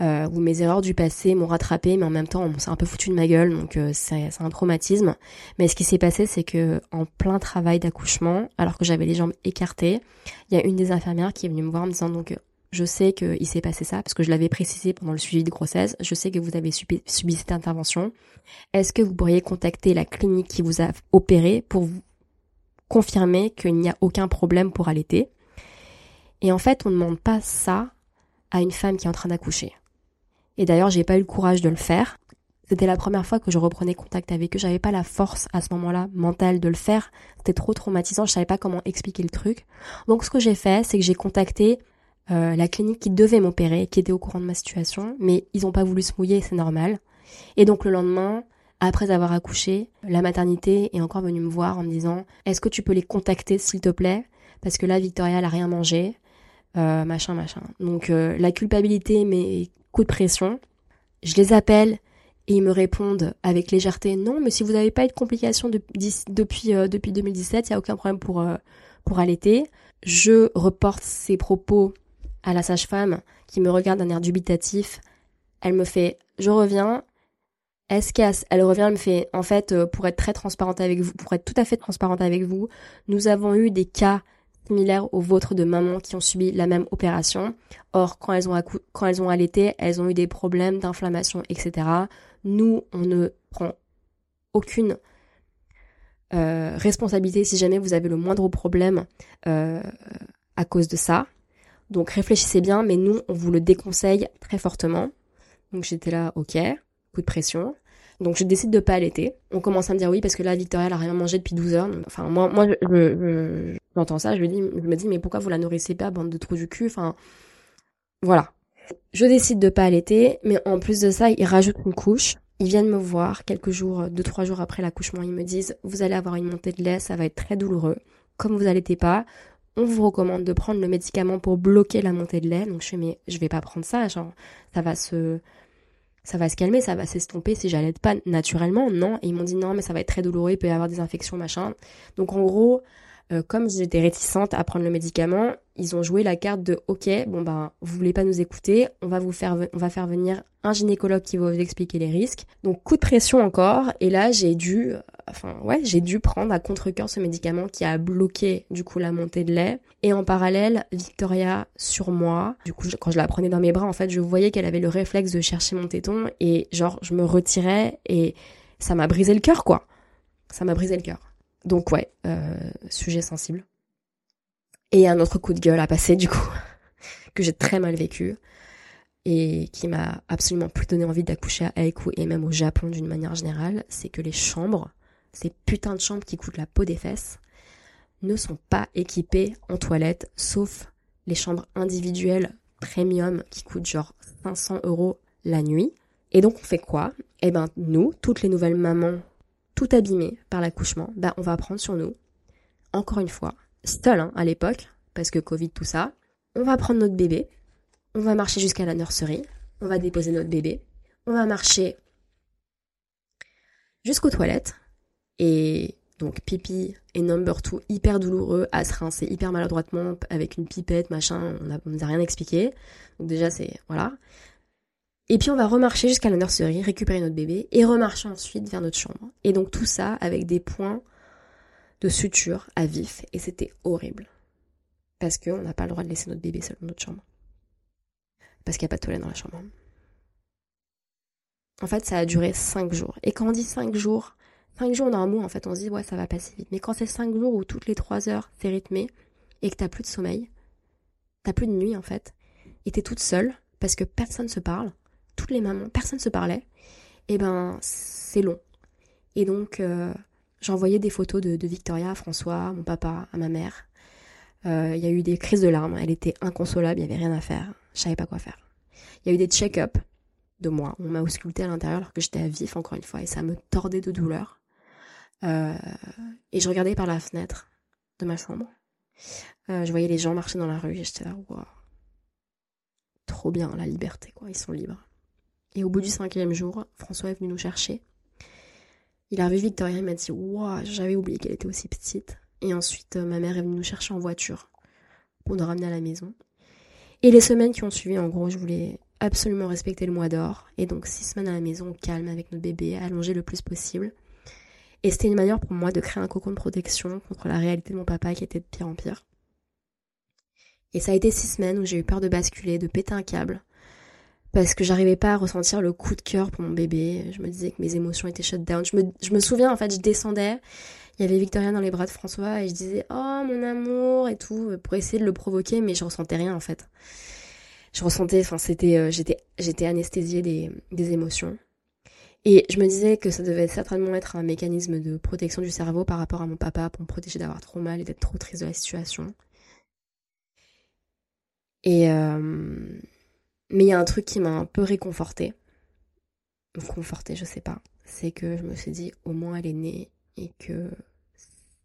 Euh, où mes erreurs du passé m'ont rattrapé, mais en même temps on s'est un peu foutu de ma gueule, donc euh, c'est un traumatisme. Mais ce qui s'est passé, c'est que en plein travail d'accouchement, alors que j'avais les jambes écartées, il y a une des infirmières qui est venue me voir en me disant donc je sais qu'il s'est passé ça parce que je l'avais précisé pendant le suivi de grossesse. Je sais que vous avez subi, subi cette intervention. Est-ce que vous pourriez contacter la clinique qui vous a opéré pour vous confirmer qu'il n'y a aucun problème pour allaiter? Et en fait, on ne demande pas ça à une femme qui est en train d'accoucher. Et d'ailleurs, j'ai pas eu le courage de le faire. C'était la première fois que je reprenais contact avec eux. J'avais pas la force à ce moment-là mentale de le faire. C'était trop traumatisant. Je savais pas comment expliquer le truc. Donc, ce que j'ai fait, c'est que j'ai contacté euh, la clinique qui devait m'opérer, qui était au courant de ma situation, mais ils ont pas voulu se mouiller, c'est normal. Et donc le lendemain, après avoir accouché, la maternité est encore venue me voir en me disant Est-ce que tu peux les contacter s'il te plaît? Parce que là, Victoria, elle a rien mangé, euh, machin, machin. Donc euh, la culpabilité, mais de pression. Je les appelle et ils me répondent avec légèreté Non, mais si vous n'avez pas eu de complications depuis, euh, depuis 2017, il n'y a aucun problème pour, pour allaiter. Je reporte ces propos à la sage-femme qui me regarde d'un air dubitatif. Elle me fait Je reviens. Elle se casse. Elle revient, elle me fait En fait, euh, pour être très transparente avec vous, pour être tout à fait transparente avec vous, nous avons eu des cas similaires aux vôtres de mamans qui ont subi la même opération. Or, quand elles ont, allaité, elles ont eu des problèmes d'inflammation, etc. Nous, on ne prend aucune euh, responsabilité si jamais vous avez le moindre problème euh, à cause de ça. Donc réfléchissez bien, mais nous, on vous le déconseille très fortement. Donc j'étais là, ok, coup de pression. Donc je décide de pas allaiter. On commence à me dire oui parce que là Victoria elle a rien mangé depuis 12 heures. Enfin moi moi je, j'entends ça, je me dis je me dis mais pourquoi vous la nourrissez pas bande de trous du cul? Enfin voilà. Je décide de pas allaiter, mais en plus de ça, ils rajoutent une couche. Ils viennent me voir quelques jours, deux trois jours après l'accouchement, ils me disent vous allez avoir une montée de lait, ça va être très douloureux. Comme vous allaitez pas, on vous recommande de prendre le médicament pour bloquer la montée de lait. Donc je fais mais je vais pas prendre ça, genre ça va se ça va se calmer, ça va s'estomper si j'allaite pas naturellement. Non, et ils m'ont dit non mais ça va être très douloureux, il peut y avoir des infections machin. Donc en gros, euh, comme j'étais réticente à prendre le médicament, ils ont joué la carte de OK, bon ben vous voulez pas nous écouter, on va vous faire on va faire venir un gynécologue qui va vous expliquer les risques. Donc coup de pression encore et là j'ai dû enfin ouais, j'ai dû prendre à contre-cœur ce médicament qui a bloqué du coup la montée de lait et en parallèle Victoria sur moi. Du coup quand je la prenais dans mes bras en fait, je voyais qu'elle avait le réflexe de chercher mon téton et genre je me retirais et ça m'a brisé le cœur quoi. Ça m'a brisé le cœur. Donc ouais, euh, sujet sensible. Et un autre coup de gueule à passer du coup, [LAUGHS] que j'ai très mal vécu et qui m'a absolument plus donné envie d'accoucher à Aiku et même au Japon d'une manière générale, c'est que les chambres, ces putains de chambres qui coûtent la peau des fesses, ne sont pas équipées en toilettes, sauf les chambres individuelles premium qui coûtent genre 500 euros la nuit. Et donc on fait quoi? Eh ben nous, toutes les nouvelles mamans tout abîmé par l'accouchement, bah on va prendre sur nous, encore une fois, seul hein, à l'époque, parce que Covid tout ça, on va prendre notre bébé, on va marcher jusqu'à la nurserie, on va déposer notre bébé, on va marcher jusqu'aux toilettes, et donc pipi et number two hyper douloureux à se rincer hyper maladroitement avec une pipette machin on, ne nous a rien expliqué. Donc déjà c'est voilà et puis on va remarcher jusqu'à la nurserie, récupérer notre bébé et remarcher ensuite vers notre chambre. Et donc tout ça avec des points de suture à vif et c'était horrible. Parce qu'on n'a pas le droit de laisser notre bébé seul dans notre chambre. Parce qu'il n'y a pas de toilette dans la chambre. En fait, ça a duré 5 jours. Et quand on dit 5 jours, 5 jours dans un mois, en fait, on se dit, ouais, ça va passer vite. Mais quand c'est 5 jours où toutes les 3 heures, c'est rythmé, et que t'as plus de sommeil, t'as plus de nuit, en fait, et t'es toute seule, parce que personne se parle, toutes les mamans, personne ne se parlait, et eh ben c'est long. Et donc euh, j'envoyais des photos de, Victoria à François, mon papa, à ma mère. Euh, il y a eu des crises de larmes, elle était inconsolable, il n'y avait rien à faire, je savais pas quoi faire. Il y a eu des check-up de moi, on m'a ausculté à l'intérieur alors que j'étais à vif encore une fois et ça me tordait de douleur. Euh, et je regardais par la fenêtre de ma chambre. je voyais les gens marcher dans la rue et j'étais là, waouh, trop bien la liberté quoi, ils sont libres. Et au bout du cinquième jour, François est venu nous chercher. Il a vu Victoria, il m'a dit Waouh, j'avais oublié qu'elle était aussi petite. Et ensuite, euh, ma mère est venue nous chercher en voiture pour nous ramener à la maison. Et les semaines qui ont suivi, en gros, je voulais absolument respecter le mois d'or. Et donc, six semaines à la maison, calme avec notre bébé, allongé le plus possible. Et c'était une manière pour moi de créer un cocon de protection contre la réalité de mon papa qui était de pire en pire. Et ça a été six semaines où j'ai eu peur de basculer, de péter un câble, parce que j'arrivais pas à ressentir le coup de cœur pour mon bébé. Je me disais que mes émotions étaient shut down. Je me, je me souviens, en fait, je descendais, il y avait Victoria dans les bras de François et je disais « Oh, mon amour !» et tout, pour essayer de le provoquer, mais je ressentais rien, en fait. Je ressentais, enfin, c'était, euh, j'étais, j'étais anesthésiée des, des émotions. Et je me disais que ça devait certainement être un mécanisme de protection du cerveau par rapport à mon papa pour me protéger d'avoir trop mal et d'être trop triste de la situation. Et... Euh, mais il y a un truc qui m'a un peu réconfortée. Confortée, je sais pas. C'est que je me suis dit, au moins elle est née et que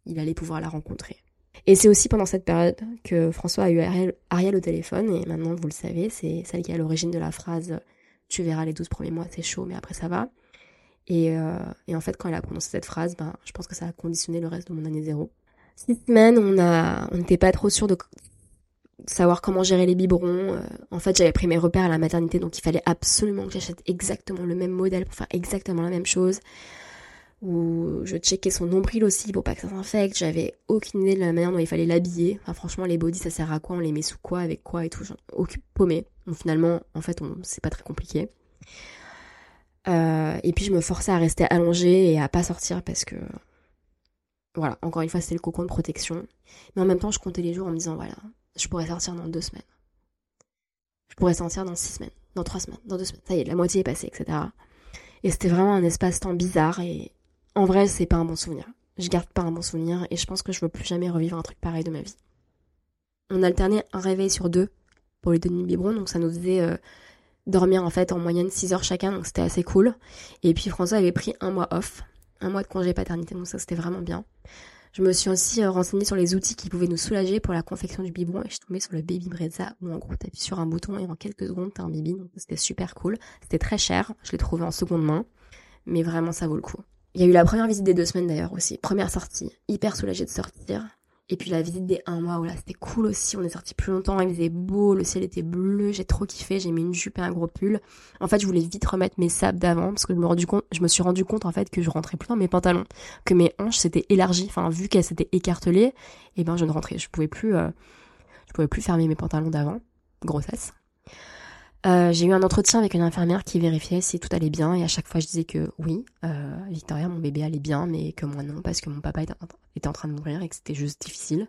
il allait pouvoir la rencontrer. Et c'est aussi pendant cette période que François a eu Ariel, au téléphone, et maintenant, vous le savez, c'est celle qui est à l'origine de la phrase Tu verras les 12 premiers mois, c'est chaud, mais après ça va. Et, euh, et, en fait, quand elle a prononcé cette phrase, ben, je pense que ça a conditionné le reste de mon année zéro. Six semaines, on on n'était pas trop sûr de savoir comment gérer les biberons. Euh, en fait, j'avais pris mes repères à la maternité, donc il fallait absolument que j'achète exactement le même modèle pour faire exactement la même chose. Ou je checkais son nombril aussi pour pas que ça s'infecte. J'avais aucune idée de la manière dont il fallait l'habiller. Enfin, franchement, les bodys, ça sert à quoi On les met sous quoi Avec quoi et tout Aucune paumée. Donc finalement, en fait, on... c'est pas très compliqué. Euh, et puis je me forçais à rester allongée et à pas sortir parce que voilà, encore une fois, c'était le cocon de protection. Mais en même temps, je comptais les jours en me disant, voilà, je pourrais sortir dans deux semaines. Je pourrais sortir dans six semaines, dans trois semaines, dans deux semaines. Ça y est, la moitié est passée, etc. Et c'était vraiment un espace-temps bizarre et en vrai, c'est pas un bon souvenir. Je garde pas un bon souvenir et je pense que je veux plus jamais revivre un truc pareil de ma vie. On alternait un réveil sur deux pour les deux nuits biberon, donc ça nous faisait euh, dormir en fait en moyenne 6 heures chacun, donc c'était assez cool. Et puis François avait pris un mois off, un mois de congé paternité, donc ça c'était vraiment bien. Je me suis aussi euh, renseignée sur les outils qui pouvaient nous soulager pour la confection du biberon et je suis tombée sur le Baby Brezza où en gros t'appuies sur un bouton et en quelques secondes t'as un bibi, donc c'était super cool. C'était très cher, je l'ai trouvé en seconde main, mais vraiment ça vaut le coup. Il y a eu la première visite des deux semaines d'ailleurs aussi, première sortie, hyper soulagée de sortir. Et puis la visite des un mois, où là c'était cool aussi, on est sorti plus longtemps, il faisait beau, le ciel était bleu, j'ai trop kiffé, j'ai mis une jupe et un gros pull. En fait, je voulais vite remettre mes sables d'avant parce que je me, rendu compte, je me suis rendu compte en fait que je rentrais plus dans mes pantalons, que mes hanches s'étaient élargies, enfin vu qu'elles s'étaient écartelées, et eh ben je ne rentrais, je pouvais plus, euh, je pouvais plus fermer mes pantalons d'avant, grossesse. Euh, j'ai eu un entretien avec une infirmière qui vérifiait si tout allait bien et à chaque fois je disais que oui, euh, Victoria, mon bébé allait bien, mais que moi non parce que mon papa était en train de mourir et que c'était juste difficile.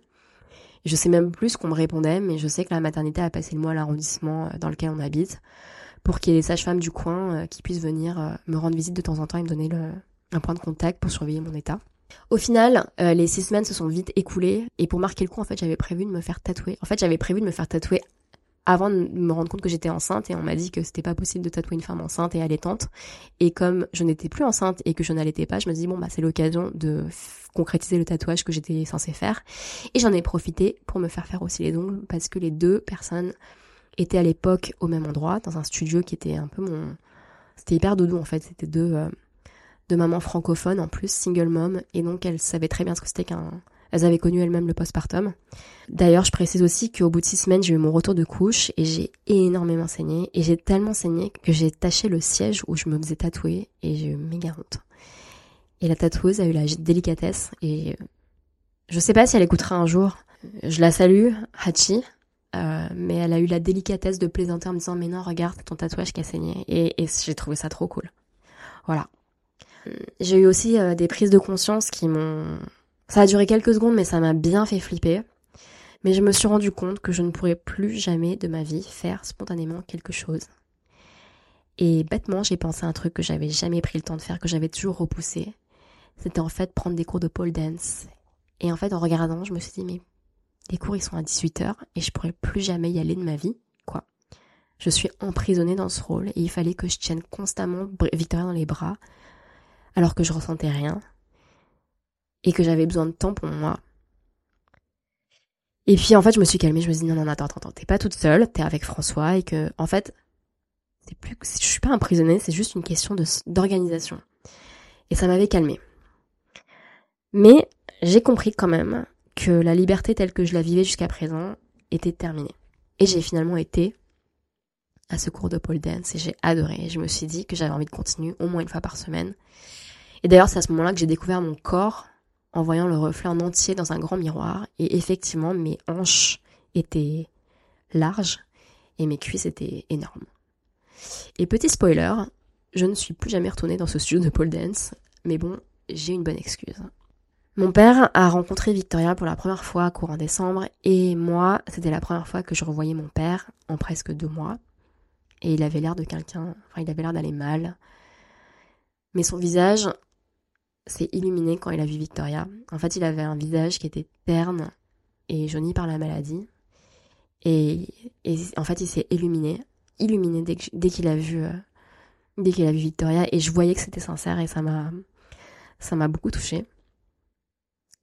je sais même plus ce qu'on me répondait, mais je sais que la maternité a passé le mois à l'arrondissement euh, dans lequel on habite pour qu'il y ait des sages-femmes du coin qui puissent venir me rendre visite de temps en temps et me donner le, un point de contact pour surveiller mon état. Au final, les six semaines se sont vite écoulées et pour marquer le coup, en fait, j'avais prévu de me faire tatouer. En fait, j'avais prévu de me faire tatouer avant de me rendre compte que j'étais enceinte et on m'a dit que c'était pas possible de tatouer une femme enceinte et allaitante. Et comme je n'étais plus enceinte et que je n'allaitais pas, je me dis bon bah c'est l'occasion de concrétiser le tatouage que j'étais censée faire. Et j'en ai profité pour me faire faire aussi les ongles parce que les deux personnes étaient à l'époque au même endroit dans un studio qui était un peu mon c'était hyper doudou en fait, c'était deux euh, deux mamans francophones en plus, single mom et donc elles savaient très bien ce que c'était qu'un elles avaient connu elles-mêmes le postpartum. D'ailleurs, je précise aussi qu'au bout de six semaines, j'ai eu mon retour de couche et j'ai énormément saigné. Et j'ai tellement saigné que j'ai taché le siège où je me faisais tatouer et j'ai eu méga honte. Et la tatoueuse a eu la délicatesse et euh, je sais pas si elle écoutera un jour. Je la salue, Hachi, euh, mais elle a eu la délicatesse de plaisanter en me disant mais non regarde ton tatouage qui a saigné et, j'ai trouvé ça trop cool. Voilà. J'ai eu aussi euh, des prises de conscience qui m'ont ça a duré quelques secondes, mais ça m'a bien fait flipper. Mais je me suis rendu compte que je ne pourrais plus jamais de ma vie faire spontanément quelque chose. Et bêtement, j'ai pensé à un truc que j'avais jamais pris le temps de faire, que j'avais toujours repoussé. C'était en fait prendre des cours de pole dance. Et en fait, en regardant, je me suis dit, mais les cours, ils sont à 18h et je pourrais plus jamais y aller de ma vie. Quoi. Je suis emprisonnée dans ce rôle et il fallait que je tienne constamment Victoria dans les bras alors que je ressentais rien et que j'avais besoin de temps pour moi. Et puis en fait, je me suis calmée, je me suis dit non non attends attends, t'es pas toute seule, t'es avec François et que en fait, c'est plus je suis pas emprisonnée, c'est juste une question d'organisation. Et ça m'avait calmée. Mais j'ai compris quand même que la liberté telle que je la vivais jusqu'à présent était terminée. Et j'ai finalement été à ce cours de pole dance et j'ai adoré. Je me suis dit que j'avais envie de continuer au moins une fois par semaine. Et d'ailleurs, c'est à ce moment-là que j'ai découvert mon corps en voyant le reflet en entier dans un grand miroir. Et effectivement, mes hanches étaient larges et mes cuisses étaient énormes. Et petit spoiler, je ne suis plus jamais retournée dans ce studio de pole dance, mais bon, j'ai une bonne excuse. Mon père a rencontré Victoria pour la première fois courant décembre, et moi, c'était la première fois que je revoyais mon père en presque deux mois. Et il avait l'air de quelqu'un, enfin, il avait l'air d'aller mal. Mais son visage s'est illuminé quand il a vu Victoria. En fait, il avait un visage qui était terne et jauni par la maladie. Et, en fait, il s'est illuminé, illuminé dès, qu'il a vu, euh, dès qu'il a vu Victoria. Et je voyais que c'était sincère et ça m'a, ça m'a beaucoup touchée.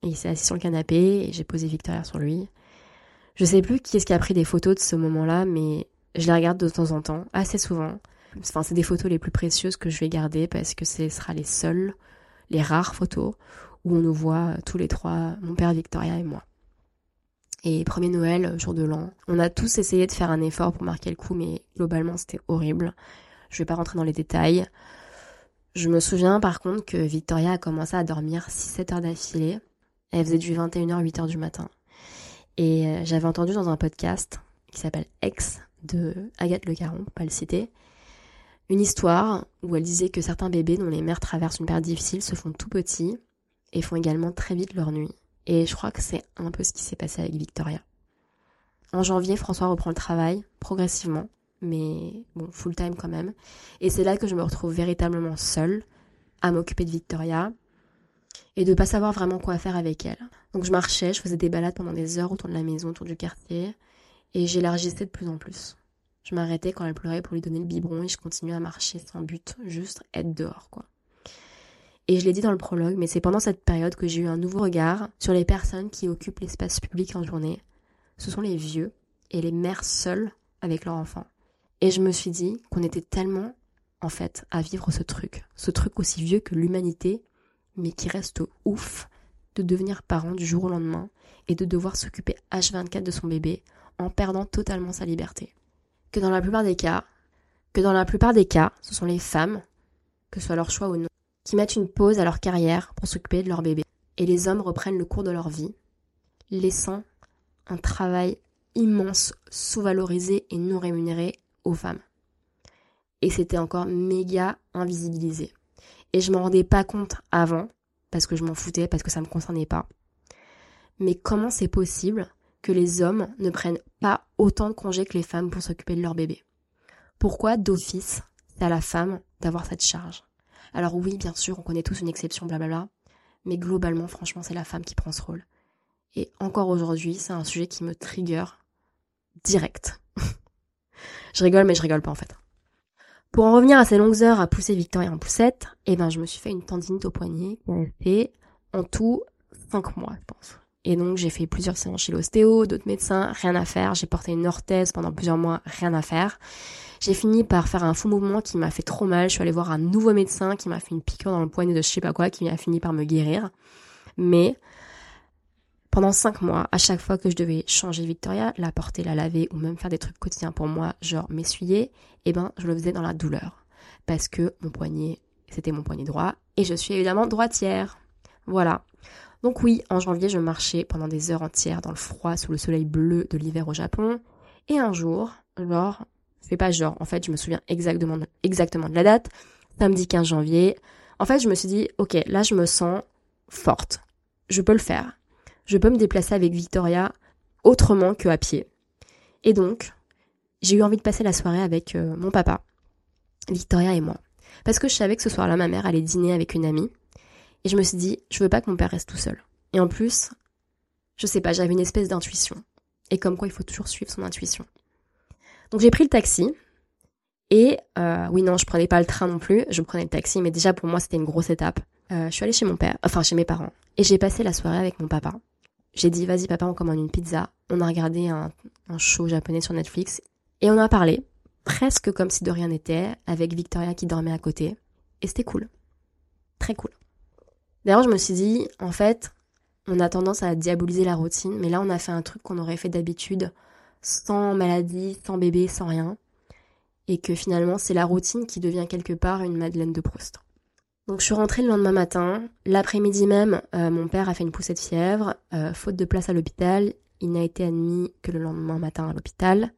il s'est assis sur le canapé et j'ai posé Victoria sur lui. Je sais plus qui est-ce qui a pris des photos de ce moment-là, mais je les regarde de temps en temps, assez souvent. Enfin, c'est des photos les plus précieuses que je vais garder parce que ce sera les seules les rares photos où on nous voit tous les trois, mon père Victoria et moi. Et premier Noël, jour de l'an, on a tous essayé de faire un effort pour marquer le coup, mais globalement c'était horrible. Je vais pas rentrer dans les détails. Je me souviens par contre que Victoria a commencé à dormir 6-7 heures d'affilée. Elle faisait du 21h, 8h du matin. Et euh, j'avais entendu dans un podcast qui s'appelle Ex de Agathe Le Caron, pas le citer, une histoire où elle disait que certains bébés dont les mères traversent une période difficile se font tout petits et font également très vite leur nuit. Et je crois que c'est un peu ce qui s'est passé avec Victoria. En janvier, François reprend le travail, progressivement, mais bon, full time quand même. Et c'est là que je me retrouve véritablement seule à m'occuper de Victoria et de pas savoir vraiment quoi faire avec elle. Donc je marchais, je faisais des balades pendant des heures autour de la maison, autour du quartier, et j'élargissais de plus en plus. Je m'arrêtais quand elle pleurait pour lui donner le biberon et je continuais à marcher sans but, juste être dehors, quoi. Et je l'ai dit dans le prologue, mais c'est pendant cette période que j'ai eu un nouveau regard sur les personnes qui occupent l'espace public en journée. Ce sont les vieux et les mères seules avec leurs enfants. Et je me suis dit qu'on était tellement, en fait, à vivre ce truc. Ce truc aussi vieux que l'humanité, mais qui reste ouf de devenir parent du jour au lendemain et de devoir s'occuper H24 de son bébé en perdant totalement sa liberté. Que dans la plupart des cas, que dans la plupart des cas, ce sont les femmes, que ce soit leur choix ou non, qui mettent une pause à leur carrière pour s'occuper de leur bébé. Et les hommes reprennent le cours de leur vie, laissant un travail immense, sous-valorisé et non rémunéré aux femmes. Et c'était encore méga invisibilisé. Et je m'en rendais pas compte avant, parce que je m'en foutais, parce que ça me concernait pas. Mais comment c'est possible que les hommes ne prennent pas autant de congés que les femmes pour s'occuper de leur bébé Pourquoi d'office c'est à la femme d'avoir cette charge? Alors oui, bien sûr, on connaît tous une exception, blablabla, mais globalement, franchement, c'est la femme qui prend ce rôle. Et encore aujourd'hui, c'est un sujet qui me trigger direct. [LAUGHS] je rigole, mais je rigole pas en fait. Pour en revenir à ces longues heures à pousser Victoria en poussette, eh ben, je me suis fait une tendinite au poignet qui en tout 5 mois, je pense. Et donc, j'ai fait plusieurs séances chez l'ostéo, d'autres médecins, rien à faire. J'ai porté une orthèse pendant plusieurs mois, rien à faire. J'ai fini par faire un faux mouvement qui m'a fait trop mal. Je suis allée voir un nouveau médecin qui m'a fait une piqûre dans le poignet de je sais pas quoi, qui a fini par me guérir. Mais pendant cinq mois, à chaque fois que je devais changer Victoria, la porter, la laver ou même faire des trucs quotidiens pour moi, genre m'essuyer, eh ben je le faisais dans la douleur. Parce que mon poignet, c'était mon poignet droit, et je suis évidemment droitière. Voilà. Donc oui, en janvier, je marchais pendant des heures entières dans le froid sous le soleil bleu de l'hiver au Japon. Et un jour, genre, fais pas genre, en fait, je me souviens exactement, exactement de la date, samedi 15 janvier. En fait, je me suis dit, ok, là, je me sens forte. Je peux le faire. Je peux me déplacer avec Victoria autrement que à pied. Et donc, j'ai eu envie de passer la soirée avec euh, mon papa, Victoria et moi. Parce que je savais que ce soir-là, ma mère allait dîner avec une amie. Et je me suis dit, je veux pas que mon père reste tout seul. Et en plus, je sais pas, j'avais une espèce d'intuition. Et comme quoi, il faut toujours suivre son intuition. Donc j'ai pris le taxi. Et euh, oui, non, je prenais pas le train non plus, je prenais le taxi, mais déjà pour moi c'était une grosse étape. Euh, je suis allée chez mon père, enfin chez mes parents, et j'ai passé la soirée avec mon papa. J'ai dit, vas-y papa, on commande une pizza. On a regardé un, un show japonais sur Netflix, et on a parlé, presque comme si de rien n'était, avec Victoria qui dormait à côté, et c'était cool. Très cool. D'ailleurs, je me suis dit, en fait, on a tendance à diaboliser la routine, mais là on a fait un truc qu'on aurait fait d'habitude sans maladie, sans bébé, sans rien. Et que finalement, c'est la routine qui devient quelque part une Madeleine de Proust. Donc je suis rentrée le lendemain matin. L'après-midi même, euh, mon père a fait une poussée de fièvre. Euh, faute de place à l'hôpital, il n'a été admis que le lendemain matin à l'hôpital.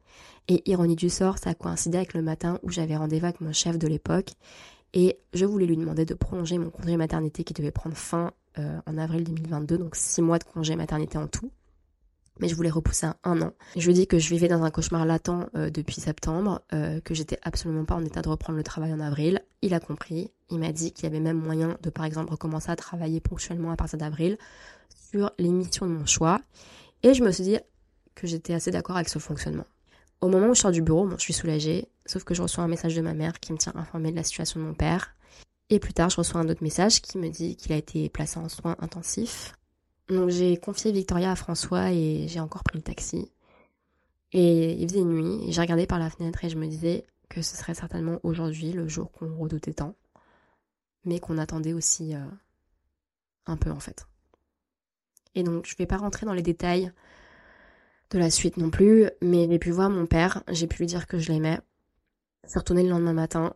Et ironie du sort, ça a coïncidé avec le matin où j'avais rendez-vous avec mon chef de l'époque. Et je voulais lui demander de prolonger mon congé maternité qui devait prendre fin euh, en avril 2022, donc six mois de congé maternité en tout mais je voulais repousser à un an. Je lui dis que je vivais dans un cauchemar latent euh, depuis septembre, euh, que j'étais absolument pas en état de reprendre le travail en avril. Il a compris, il m'a dit qu'il y avait même moyen de par exemple recommencer à travailler ponctuellement à partir d'avril sur l'émission de mon choix. Et je me suis dit que j'étais assez d'accord avec ce fonctionnement. Au moment où je sors du bureau, bon, je suis soulagée, sauf que je reçois un message de ma mère qui me tient informée de la situation de mon père. Et plus tard, je reçois un autre message qui me dit qu'il a été placé en soins intensifs donc j'ai confié Victoria à François et j'ai encore pris le taxi. Et il faisait nuit et j'ai regardé par la fenêtre et je me disais que ce serait certainement aujourd'hui le jour qu'on redoutait tant, mais qu'on attendait aussi euh, un peu en fait. Et donc je vais pas rentrer dans les détails de la suite non plus, mais j'ai pu voir mon père, j'ai pu lui dire que je l'aimais. C'est retourné le lendemain matin.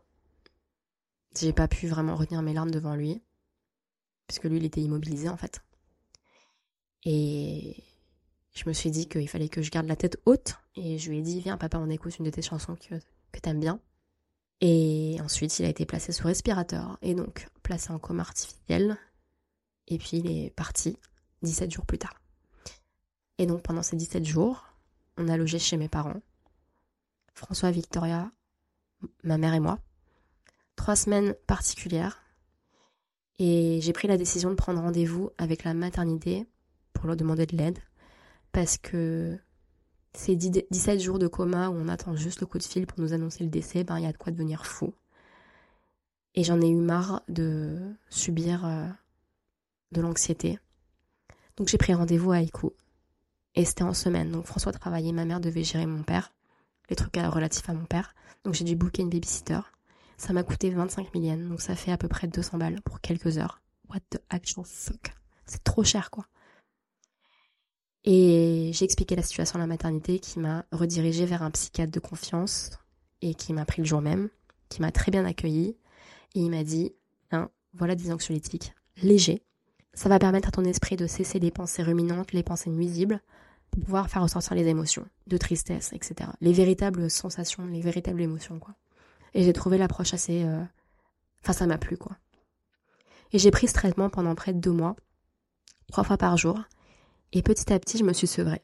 J'ai pas pu vraiment retenir mes larmes devant lui, puisque lui, il était immobilisé en fait. Et je me suis dit qu'il fallait que je garde la tête haute, et je lui ai dit, viens papa, on écoute une de tes chansons que, que t'aimes bien. Et ensuite, il a été placé sous respirateur, et donc placé en coma artificiel. Et puis, il est parti 17 jours plus tard. Et donc pendant ces 17 jours, on a logé chez mes parents. François, Victoria, ma mère et moi. Trois semaines particulières. Et j'ai pris la décision de prendre rendez-vous avec la maternité pour leur demander de l'aide. Parce que ces 17 jours de coma où on attend juste le coup de fil pour nous annoncer le décès, ben il y a de quoi devenir fou. Et j'en ai eu marre de subir euh, de l'anxiété. Donc j'ai pris rendez-vous à Iku et c'était en semaine. Donc François travaillait, ma mère devait gérer mon père, les trucs relatifs à mon père. Donc j'ai dû booker une babysitter. Ça m'a coûté 25 000 yens, donc ça fait à peu près 200 balles pour quelques heures. What the actual fuck C'est trop cher quoi. Et j'ai expliqué la situation à la maternité qui m'a redirigée vers un psychiatre de confiance et qui m'a pris le jour même, qui m'a très bien accueilli. Et il m'a dit, hein, voilà des anxiolytiques légers. Ça va permettre à ton esprit de cesser les pensées ruminantes, les pensées nuisibles, pouvoir faire ressortir les émotions, de tristesse, etc. Les véritables sensations, les véritables émotions, quoi. Et j'ai trouvé l'approche assez... Euh, enfin, ça m'a plu, quoi. Et j'ai pris ce traitement pendant près de deux mois, trois fois par jour, et petit à petit, je me suis sevrée.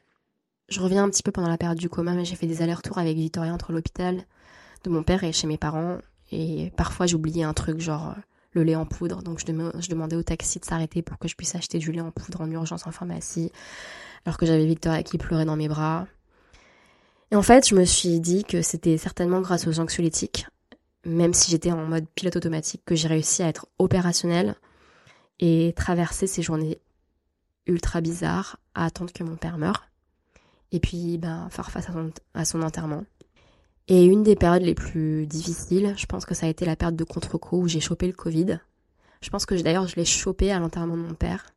Je reviens un petit peu pendant la période du coma, mais j'ai fait des allers-retours avec Victoria entre l'hôpital de mon père et chez mes parents, et parfois j'oubliais un truc genre euh, le lait en poudre, donc je, demandais au taxi de s'arrêter pour que je puisse acheter du lait en poudre en urgence en pharmacie alors que j'avais Victoria qui pleurait dans mes bras. Et en fait, je me suis dit que c'était certainement grâce aux anxiolytiques, même si j'étais en mode pilote automatique, que j'ai réussi à être opérationnelle et traverser ces journées ultra bizarres à attendre que mon père meure. Et puis, ben, faire face à son enterrement. Et une des périodes les plus difficiles, je pense que ça a été la période de contre-coup où j'ai chopé le Covid. Je pense que d'ailleurs je l'ai chopé à l'enterrement de mon père.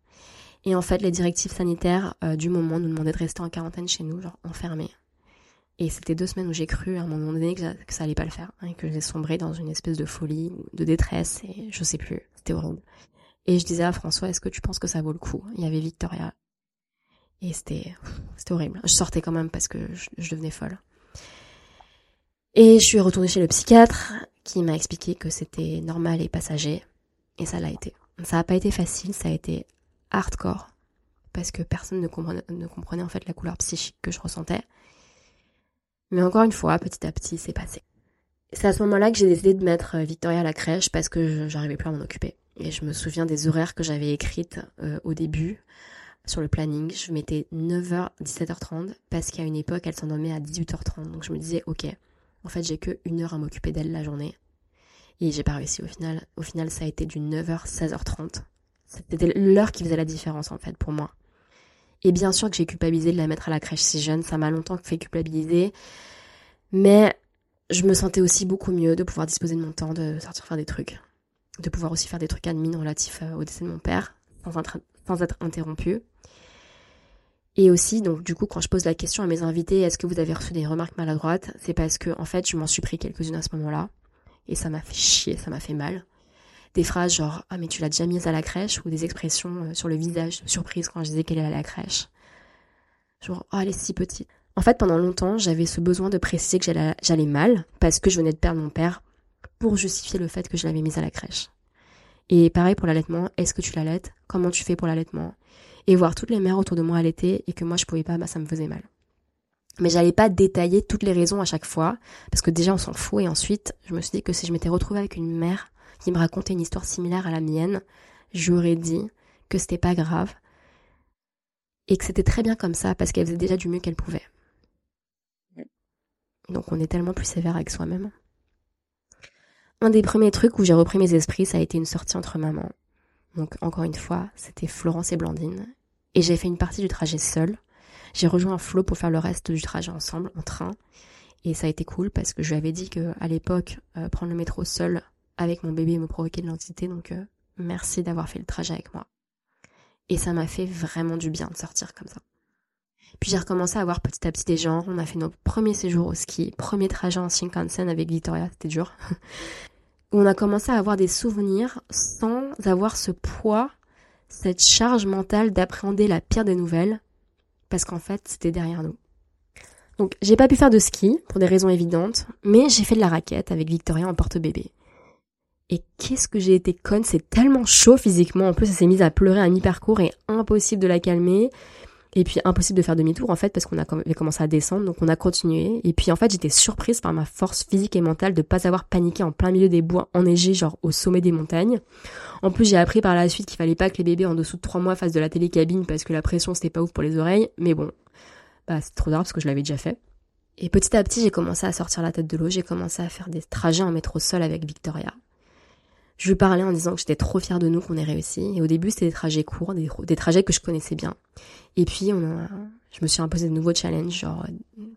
Et en fait, les directives sanitaires euh, du moment nous demandaient de rester en quarantaine chez nous, genre enfermés. Et c'était deux semaines où j'ai cru à un moment donné que, ça, allait pas le faire, hein, que j'ai sombré dans une espèce de folie, de détresse, et je sais plus, c'était horrible. Et je disais à François, est-ce que tu penses que ça vaut le coup? Il y avait Victoria. Et c'était, c'était horrible. Je sortais quand même parce que je devenais folle. Et je suis retournée chez le psychiatre qui m'a expliqué que c'était normal et passager. Et ça l'a été. Ça n'a pas été facile, ça a été hardcore parce que personne ne comprenait, ne comprenait en fait la couleur psychique que je ressentais. Mais encore une fois, petit à petit, c'est passé. C'est à ce moment-là que j'ai décidé de mettre euh, Victoria à la crèche parce que j'arrivais plus à m'en occuper. Et je me souviens des horaires que j'avais écrites euh, au début sur le planning. Je mettais 9h, 17h30 parce qu'à une époque, elle s'endormait à 18h30. Donc je me disais, ok, en fait, j'ai que une heure à m'occuper d'elle la journée. Et j'ai pas réussi au final. Au final, ça a été du 9h, 16h30. C'était l'heure qui faisait la différence en fait pour moi. Et bien sûr que j'ai culpabilisé de la mettre à la crèche si jeune, ça m'a longtemps fait culpabiliser. Mais je me sentais aussi beaucoup mieux de pouvoir disposer de mon temps, de sortir faire des trucs. De pouvoir aussi faire des trucs admin relatifs euh, au décès de mon père, sans, être, sans être interrompu. Et aussi, donc du coup, quand je pose la question à mes invités, est-ce que vous avez reçu des remarques maladroites C'est parce que, en fait, je m'en suis pris quelques-unes à ce moment-là. Et ça m'a fait chier, ça m'a fait mal des phrases genre ah mais tu l'as déjà mise à la crèche ou des expressions euh, sur le visage surprise quand je disais qu'elle est à la crèche. Genre oh elle est si petite. En fait pendant longtemps j'avais ce besoin de préciser que j'allais mal parce que je venais de perdre mon père pour justifier le fait que je l'avais mise à la crèche. Et pareil pour l'allaitement, est-ce que tu l'allaites? Comment tu fais pour l'allaitement? Et voir toutes les mères autour de moi allaiter et que moi je pouvais pas, bah ça me faisait mal. Mais j'allais pas détailler toutes les raisons à chaque fois, parce que déjà on s'en fout, et ensuite je me suis dit que si je m'étais retrouvée avec une mère qui me racontait une histoire similaire à la mienne, j'aurais dit que c'était pas grave et que c'était très bien comme ça parce qu'elle faisait déjà du mieux qu'elle pouvait. Donc on est tellement plus sévère avec soi-même. Un des premiers trucs où j'ai repris mes esprits, ça a été une sortie entre mamans. Donc encore une fois, c'était Florence et Blandine. Et j'ai fait une partie du trajet seule. J'ai rejoint Flo pour faire le reste du trajet ensemble, en train. Et ça a été cool parce que je lui avais dit que à l'époque, euh, prendre le métro seul, avec mon bébé me provoquer de l'anxiété, donc euh, merci d'avoir fait le trajet avec moi. Et ça m'a fait vraiment du bien de sortir comme ça. Puis j'ai recommencé à voir petit à petit des gens. On a fait nos premiers séjours au ski, premier trajet en Shinkansen avec Victoria, c'était dur. [LAUGHS] on a commencé à avoir des souvenirs sans avoir ce poids, cette charge mentale d'appréhender la pire des nouvelles, parce qu'en fait, c'était derrière nous. Donc, j'ai pas pu faire de ski, pour des raisons évidentes, mais j'ai fait de la raquette avec Victoria en porte-bébé. Et qu'est-ce que j'ai été conne, c'est tellement chaud physiquement, en plus elle s'est mise à pleurer à mi-parcours et impossible de la calmer. Et puis impossible de faire demi-tour en fait parce qu'on a commencé à descendre, donc on a continué. Et puis en fait j'étais surprise par ma force physique et mentale de pas avoir paniqué en plein milieu des bois enneigés, genre au sommet des montagnes. En plus j'ai appris par la suite qu'il fallait pas que les bébés en dessous de 3 mois fassent de la télécabine parce que la pression c'était pas ouf pour les oreilles. Mais bon, bah c'est trop tard parce que je l'avais déjà fait. Et petit à petit j'ai commencé à sortir la tête de l'eau, j'ai commencé à faire des trajets en métro seul avec Victoria. Je lui parlais en disant que j'étais trop fière de nous qu'on ait réussi. Et au début, c'était des trajets courts, des, trajets que je connaissais bien. Et puis, je me suis imposé de nouveaux challenges, genre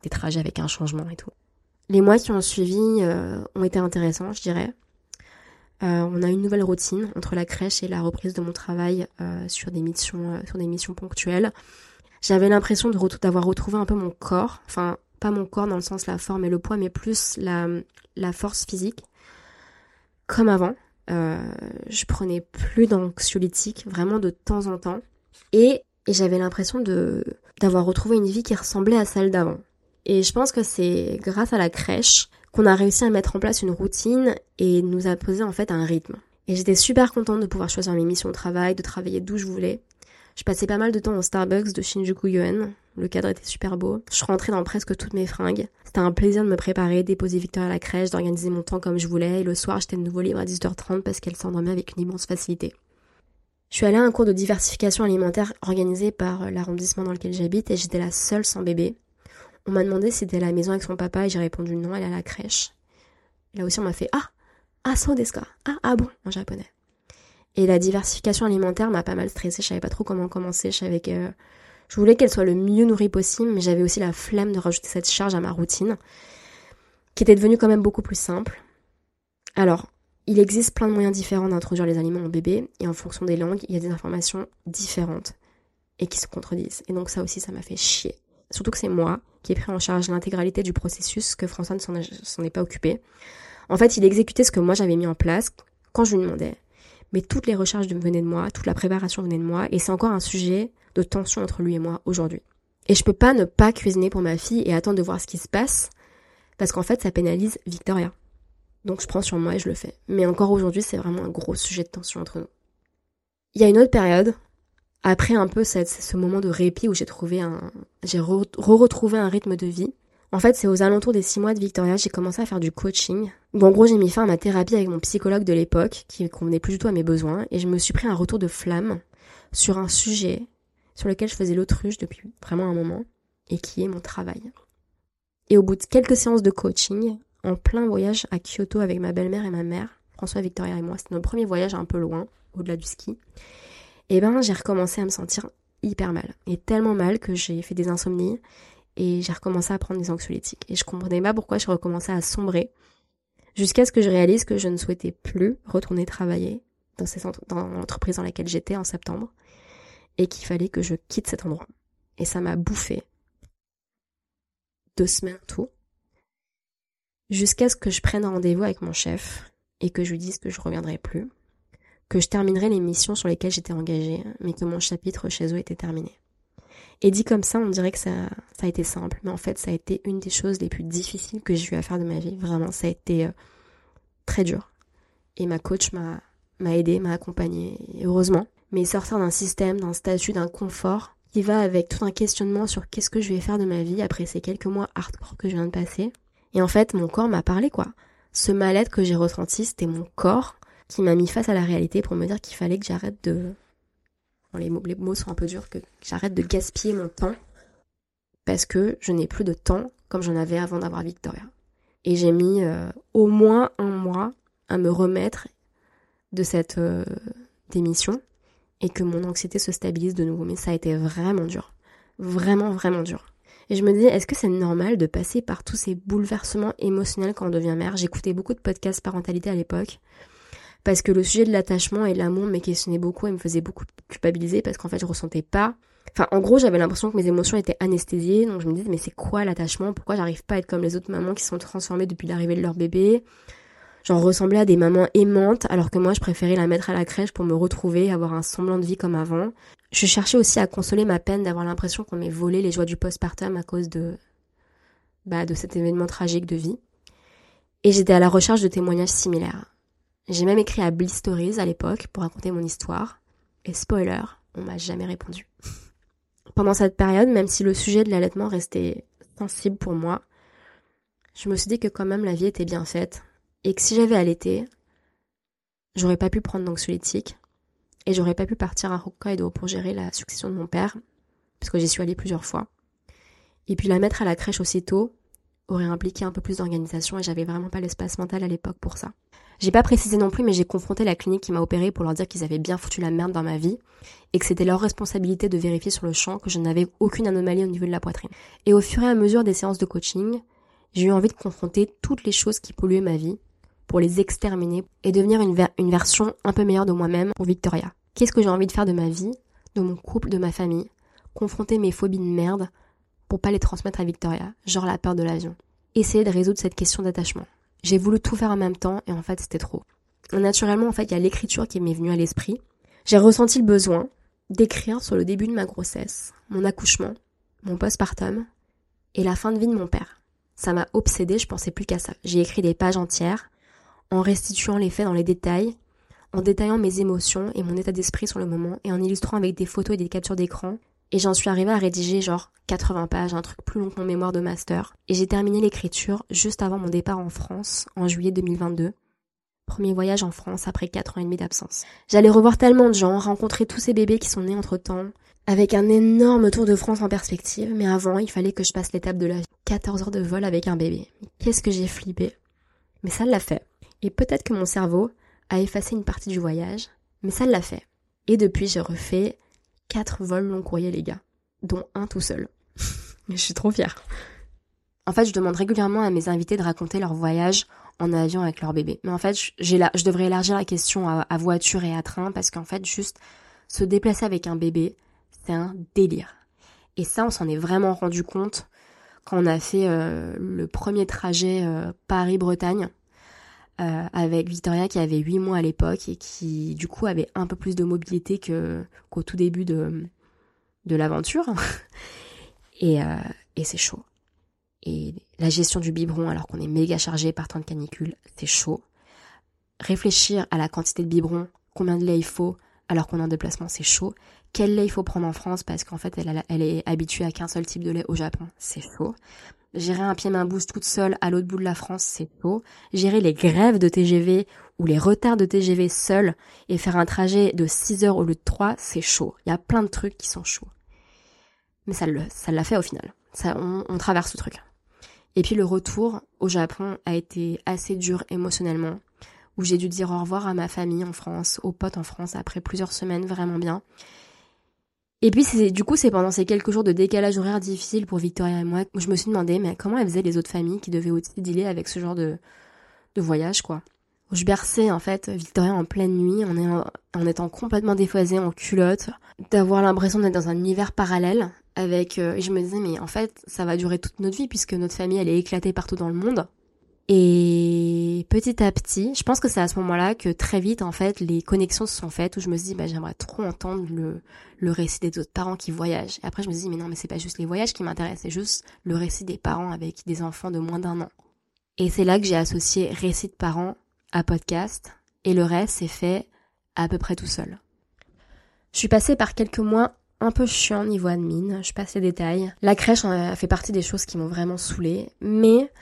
des trajets avec un changement et tout. Les mois qui ont suivi euh, ont été intéressants, je dirais. Euh, on a une nouvelle routine entre la crèche et la reprise de mon travail euh, sur des missions, sur des missions ponctuelles. J'avais l'impression d'avoir retrouvé un peu mon corps, enfin pas mon corps dans le sens la forme et le poids, mais plus la, la force physique, comme avant. Euh, je prenais plus d'anxiolytiques, vraiment de temps en temps. Et, j'avais l'impression d'avoir retrouvé une vie qui ressemblait à celle d'avant. Et je pense que c'est grâce à la crèche qu'on a réussi à mettre en place une routine et nous a posé en fait un rythme. Et j'étais super contente de pouvoir choisir mes missions de travail, de travailler d'où je voulais. Je passais pas mal de temps au Starbucks de Shinjuku Yoen. Le cadre était super beau. Je rentrais dans presque toutes mes fringues. C'était un plaisir de me préparer, déposer Victor à la crèche, d'organiser mon temps comme je voulais. Et le soir, j'étais de nouveau libre à 18h30 parce qu'elle s'endormait avec une immense facilité. Je suis allée à un cours de diversification alimentaire organisé par l'arrondissement dans lequel j'habite et j'étais la seule sans bébé. On m'a demandé si c'était à la maison avec son papa et j'ai répondu non, elle est à la crèche. là aussi, on m'a fait Ah, ah, so Ah, ah bon, en japonais. Et la diversification alimentaire m'a pas mal stressée, je savais pas trop comment commencer, je savais que je voulais qu'elle soit le mieux nourrie possible, mais j'avais aussi la flemme de rajouter cette charge à ma routine, qui était devenue quand même beaucoup plus simple. Alors, il existe plein de moyens différents d'introduire les aliments au bébé, et en fonction des langues, il y a des informations différentes et qui se contredisent. Et donc ça aussi, ça m'a fait chier. Surtout que c'est moi qui ai pris en charge l'intégralité du processus, que François ne s'en est pas occupé. En fait, il exécutait ce que moi j'avais mis en place quand je lui demandais mais toutes les recherches venaient de moi, toute la préparation venait de moi, et c'est encore un sujet de tension entre lui et moi aujourd'hui. Et je peux pas ne pas cuisiner pour ma fille et attendre de voir ce qui se passe, parce qu'en fait, ça pénalise Victoria. Donc je prends sur moi et je le fais. Mais encore aujourd'hui, c'est vraiment un gros sujet de tension entre nous. Il y a une autre période, après un peu ce moment de répit où j'ai trouvé un, j'ai re-retrouvé un rythme de vie, en fait, c'est aux alentours des six mois de Victoria, j'ai commencé à faire du coaching. Bon, en gros, j'ai mis fin à ma thérapie avec mon psychologue de l'époque, qui convenait plus du tout à mes besoins, et je me suis pris un retour de flamme sur un sujet sur lequel je faisais l'autruche depuis vraiment un moment, et qui est mon travail. Et au bout de quelques séances de coaching, en plein voyage à Kyoto avec ma belle-mère et ma mère, François, Victoria et moi, c'était notre premier voyage un peu loin, au-delà du ski, et eh ben j'ai recommencé à me sentir hyper mal. Et tellement mal que j'ai fait des insomnies et j'ai recommencé à prendre des anxiolytiques. Et je comprenais pas pourquoi je recommençais à sombrer jusqu'à ce que je réalise que je ne souhaitais plus retourner travailler dans, dans l'entreprise dans laquelle j'étais en septembre et qu'il fallait que je quitte cet endroit. Et ça m'a bouffé deux semaines tout jusqu'à ce que je prenne rendez-vous avec mon chef et que je lui dise que je reviendrai plus, que je terminerai les missions sur lesquelles j'étais engagée, mais que mon chapitre chez eux était terminé. Et dit comme ça, on dirait que ça, a été simple. Mais en fait, ça a été une des choses les plus difficiles que j'ai eu à faire de ma vie. Vraiment, ça a été euh, très dur. Et ma coach m'a, m'a aidé, m'a accompagné. Heureusement. Mais sortir d'un système, d'un statut, d'un confort qui va avec tout un questionnement sur qu'est-ce que je vais faire de ma vie après ces quelques mois hardcore que je viens de passer. Et en fait, mon corps m'a parlé, quoi. Ce mal-être que j'ai ressenti, c'était mon corps qui m'a mis face à la réalité pour me dire qu'il fallait que j'arrête de, les mots, sont un peu durs, que j'arrête de gaspiller mon temps parce que je n'ai plus de temps comme j'en avais avant d'avoir Victoria. Et j'ai mis euh, au moins un mois à me remettre de cette euh, démission et que mon anxiété se stabilise de nouveau. Mais ça a été vraiment dur. Vraiment, vraiment dur. Et je me dis, est-ce que c'est normal de passer par tous ces bouleversements émotionnels quand on devient mère? J'écoutais beaucoup de podcasts parentalité à l'époque parce que le sujet de l'attachement et l'amour me questionnait beaucoup et me faisait beaucoup culpabiliser parce qu'en fait je ressentais pas Enfin, en gros, j'avais l'impression que mes émotions étaient anesthésiées, donc je me disais, mais c'est quoi l'attachement? Pourquoi j'arrive pas à être comme les autres mamans qui sont transformées depuis l'arrivée de leur bébé? J'en ressemblais à des mamans aimantes, alors que moi, je préférais la mettre à la crèche pour me retrouver, avoir un semblant de vie comme avant. Je cherchais aussi à consoler ma peine d'avoir l'impression qu'on m'ait volé les joies du postpartum à cause de, bah, de cet événement tragique de vie. Et j'étais à la recherche de témoignages similaires. J'ai même écrit à Bliss à l'époque pour raconter mon histoire. Et spoiler, on m'a jamais répondu. [LAUGHS] Pendant cette période, même si le sujet de l'allaitement restait sensible pour moi, je me suis dit que quand même la vie était bien faite et que si j'avais allaité, j'aurais pas pu prendre d'anxiolytique et j'aurais pas pu partir à Hokkaido pour gérer la succession de mon père, parce que j'y suis allée plusieurs fois. Et puis la mettre à la crèche aussitôt aurait impliqué un peu plus d'organisation et j'avais vraiment pas l'espace mental à l'époque pour ça. J'ai pas précisé non plus, mais j'ai confronté la clinique qui m'a opéré pour leur dire qu'ils avaient bien foutu la merde dans ma vie et que c'était leur responsabilité de vérifier sur le champ que je n'avais aucune anomalie au niveau de la poitrine. Et au fur et à mesure des séances de coaching, j'ai eu envie de confronter toutes les choses qui polluaient ma vie pour les exterminer et devenir une, une version un peu meilleure de moi-même pour Victoria. Qu'est-ce que j'ai envie de faire de ma vie, de mon couple, de ma famille? Confronter mes phobies de merde pour pas les transmettre à Victoria, genre la peur de l'avion. Essayer de résoudre cette question d'attachement. J'ai voulu tout faire en même temps et en fait c'était trop. Naturellement, en fait, il y a l'écriture qui m'est venue à l'esprit. J'ai ressenti le besoin d'écrire sur le début de ma grossesse, mon accouchement, mon postpartum et la fin de vie de mon père. Ça m'a obsédée, je pensais plus qu'à ça. J'ai écrit des pages entières en restituant les faits dans les détails, en détaillant mes émotions et mon état d'esprit sur le moment, et en illustrant avec des photos et des captures d'écran. Et j'en suis arrivée à rédiger genre 80 pages, un truc plus long que mon mémoire de master. Et j'ai terminé l'écriture juste avant mon départ en France, en juillet 2022. Premier voyage en France après 4 ans et demi d'absence. J'allais revoir tellement de gens, rencontrer tous ces bébés qui sont nés entre temps, avec un énorme tour de France en perspective, mais avant, il fallait que je passe l'étape de la 14 heures de vol avec un bébé. Qu'est-ce que j'ai flippé. Mais ça l'a fait. Et peut-être que mon cerveau a effacé une partie du voyage, mais ça l'a fait. Et depuis, j'ai refait quatre vols long courrier, les gars, dont un tout seul. [LAUGHS] je suis trop fière. En fait, je demande régulièrement à mes invités de raconter leur voyage en avion avec leur bébé. Mais en fait, j'ai la, je devrais élargir la question à, voiture et à train parce qu'en fait, juste se déplacer avec un bébé, c'est un délire. Et ça, on s'en est vraiment rendu compte quand on a fait euh, le premier trajet euh, Paris-Bretagne. Euh, avec Victoria qui avait 8 mois à l'époque et qui du coup avait un peu plus de mobilité qu'au tout début de, l'aventure. [LAUGHS] et, euh, et c'est chaud. Et la gestion du biberon alors qu'on est méga chargé par temps de canicule, c'est chaud. Réfléchir à la quantité de biberon, combien de lait il faut alors qu'on est en déplacement, c'est chaud. Quel lait il faut prendre en France parce qu'en fait elle est habituée à qu'un seul type de lait au Japon, c'est chaud. Gérer un pied main boost toute seule à l'autre bout de la France, c'est chaud. Gérer les grèves de TGV ou les retards de TGV seul et faire un trajet de 6 heures au lieu de 3, c'est chaud. Il y a plein de trucs qui sont chauds. Mais ça l'a fait au final. On, on traverse ce truc. Et puis le retour au Japon a été assez dur émotionnellement, où j'ai dû dire au revoir à ma famille en France, aux potes en France après plusieurs semaines vraiment bien. Et puis, c'est, du coup, c'est pendant ces quelques jours de décalage horaire difficile pour Victoria et moi je me suis demandé, mais comment elles faisaient les autres familles qui devaient aussi dealer avec ce genre de, de voyage, quoi. Je berçais, en fait, Victoria en pleine nuit, en étant complètement déphasée, en culotte, d'avoir l'impression d'être dans un univers parallèle, avec, euh, et je me disais, mais en fait, ça va durer toute notre vie, puisque notre famille, elle est éclatée partout dans le monde. Et petit à petit, je pense que c'est à ce moment-là que très vite, en fait, les connexions se sont faites où je me suis dit, bah, j'aimerais trop entendre le, récit des autres parents qui voyagent. Après, je me suis dit, mais non, mais c'est pas juste les voyages qui m'intéressent, c'est juste le récit des parents avec des enfants de moins d'un an. Et c'est là que j'ai associé récit de parents à podcast, et le reste s'est fait à peu près tout seul. Je suis passée par quelques mois un peu chiants niveau admin, je passe les détails. La crèche a fait partie des choses qui m'ont vraiment saoulée, mais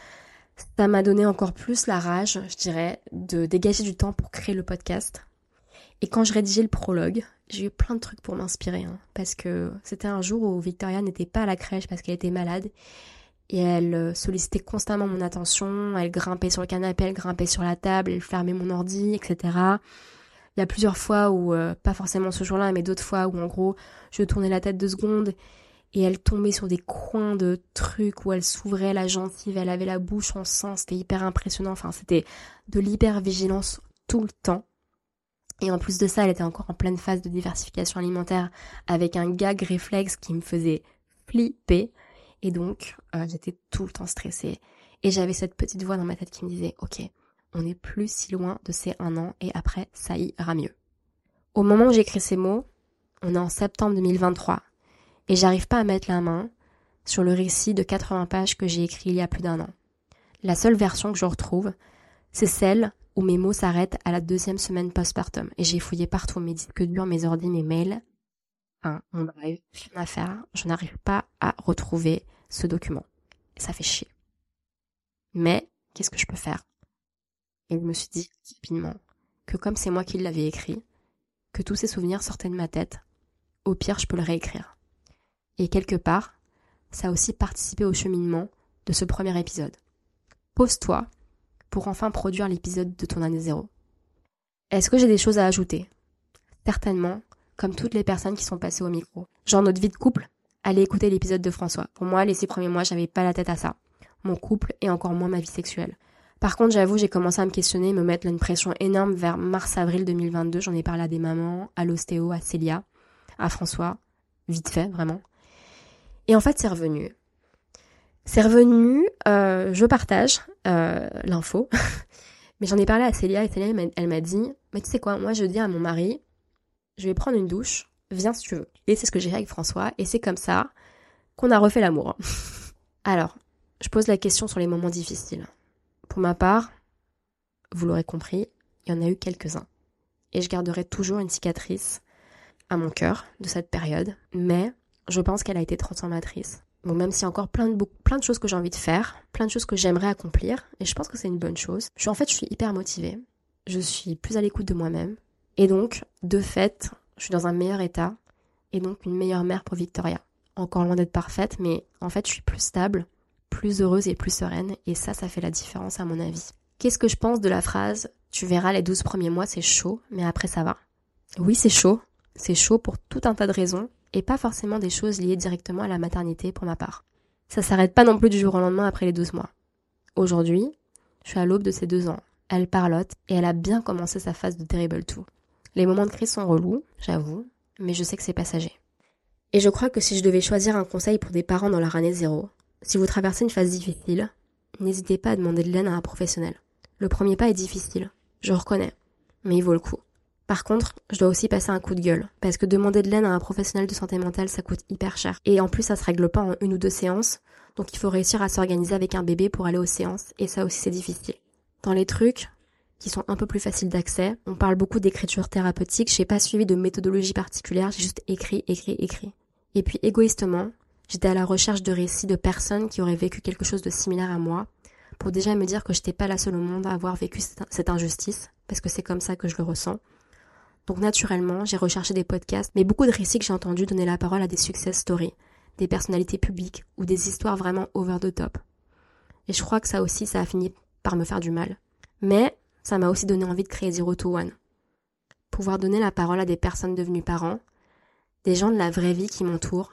ça m'a donné encore plus la rage, je dirais, de dégager du temps pour créer le podcast. Et quand je rédigeais le prologue, j'ai eu plein de trucs pour m'inspirer, hein, parce que c'était un jour où Victoria n'était pas à la crèche parce qu'elle était malade, et elle euh, sollicitait constamment mon attention, elle grimpait sur le canapé, elle grimpait sur la table, elle fermait mon ordi, etc. Il y a plusieurs fois où, euh, pas forcément ce jour-là, mais d'autres fois où en gros, je tournais la tête deux secondes et elle tombait sur des coins de trucs où elle s'ouvrait la gencive, elle avait la bouche en sang, c'était hyper impressionnant, enfin c'était de l'hyper vigilance tout le temps. Et en plus de ça, elle était encore en pleine phase de diversification alimentaire avec un gag réflexe qui me faisait flipper. Et donc, euh, j'étais tout le temps stressée. Et j'avais cette petite voix dans ma tête qui me disait, ok, on n'est plus si loin de ces un an et après, ça ira mieux. Au moment où j'écris ces mots, on est en septembre 2023 et j'arrive pas à mettre la main sur le récit de 80 pages que j'ai écrit il y a plus d'un an. La seule version que je retrouve, c'est celle où mes mots s'arrêtent à la deuxième semaine postpartum et j'ai fouillé partout mes disques durs, mes ordi, mes mails, un, mon drive, rien à faire, je n'arrive pas à retrouver ce document. Ça fait chier. Mais, qu'est-ce que je peux faire? Et je me suis dit rapidement que comme c'est moi qui l'avais écrit, que tous ces souvenirs sortaient de ma tête, au pire je peux le réécrire. Et quelque part, ça a aussi participé au cheminement de ce premier épisode. Pose-toi pour enfin produire l'épisode de ton année zéro. Est-ce que j'ai des choses à ajouter? Certainement, comme toutes les personnes qui sont passées au micro. Genre notre vie de couple, allez écouter l'épisode de François. Pour moi, les six premiers mois, j'avais pas la tête à ça. Mon couple et encore moins ma vie sexuelle. Par contre, j'avoue, j'ai commencé à me questionner, me mettre une pression énorme vers mars-avril 2022. J'en ai parlé à des mamans, à l'ostéo, à Célia, à François, vite fait, vraiment. Et en fait, c'est revenu. C'est revenu, euh, je partage euh, l'info, [LAUGHS] mais j'en ai parlé à Célia et Célia, elle m'a dit, mais tu sais quoi, moi je dis à mon mari, je vais prendre une douche, viens si tu veux. Et c'est ce que j'ai fait avec François, et c'est comme ça qu'on a refait l'amour. [LAUGHS] Alors, je pose la question sur les moments difficiles. Pour ma part, vous l'aurez compris, il y en a eu quelques-uns. Et je garderai toujours une cicatrice à mon cœur de cette période, mais je pense qu'elle a été transformatrice. Bon, même a encore plein de, plein de choses que j'ai envie de faire, plein de choses que j'aimerais accomplir, et je pense que c'est une bonne chose. Je suis, en fait, je suis hyper motivée. Je suis plus à l'écoute de moi-même. Et donc, de fait, je suis dans un meilleur état, et donc une meilleure mère pour Victoria. Encore loin d'être parfaite, mais en fait, je suis plus stable, plus heureuse et plus sereine, et ça, ça fait la différence à mon avis. Qu'est-ce que je pense de la phrase Tu verras, les 12 premiers mois, c'est chaud, mais après, ça va Oui, c'est chaud. C'est chaud pour tout un tas de raisons, et pas forcément des choses liées directement à la maternité pour ma part. Ça s'arrête pas non plus du jour au lendemain après les 12 mois. Aujourd'hui, je suis à l'aube de ces deux ans. Elle parlote et elle a bien commencé sa phase de Terrible 2. Les moments de crise sont relous, j'avoue, mais je sais que c'est passager. Et je crois que si je devais choisir un conseil pour des parents dans leur année zéro, si vous traversez une phase difficile, n'hésitez pas à demander de l'aide à un professionnel. Le premier pas est difficile, je reconnais, mais il vaut le coup. Par contre, je dois aussi passer un coup de gueule, parce que demander de l'aide à un professionnel de santé mentale, ça coûte hyper cher. Et en plus, ça se règle pas en une ou deux séances, donc il faut réussir à s'organiser avec un bébé pour aller aux séances, et ça aussi c'est difficile. Dans les trucs qui sont un peu plus faciles d'accès, on parle beaucoup d'écriture thérapeutique, j'ai pas suivi de méthodologie particulière, j'ai juste écrit, écrit, écrit. Et puis égoïstement, j'étais à la recherche de récits de personnes qui auraient vécu quelque chose de similaire à moi, pour déjà me dire que j'étais pas la seule au monde à avoir vécu cette injustice, parce que c'est comme ça que je le ressens. Donc naturellement, j'ai recherché des podcasts, mais beaucoup de récits que j'ai entendus donner la parole à des success stories, des personnalités publiques ou des histoires vraiment over the top. Et je crois que ça aussi, ça a fini par me faire du mal. Mais ça m'a aussi donné envie de créer Zero to One. Pouvoir donner la parole à des personnes devenues parents, des gens de la vraie vie qui m'entourent,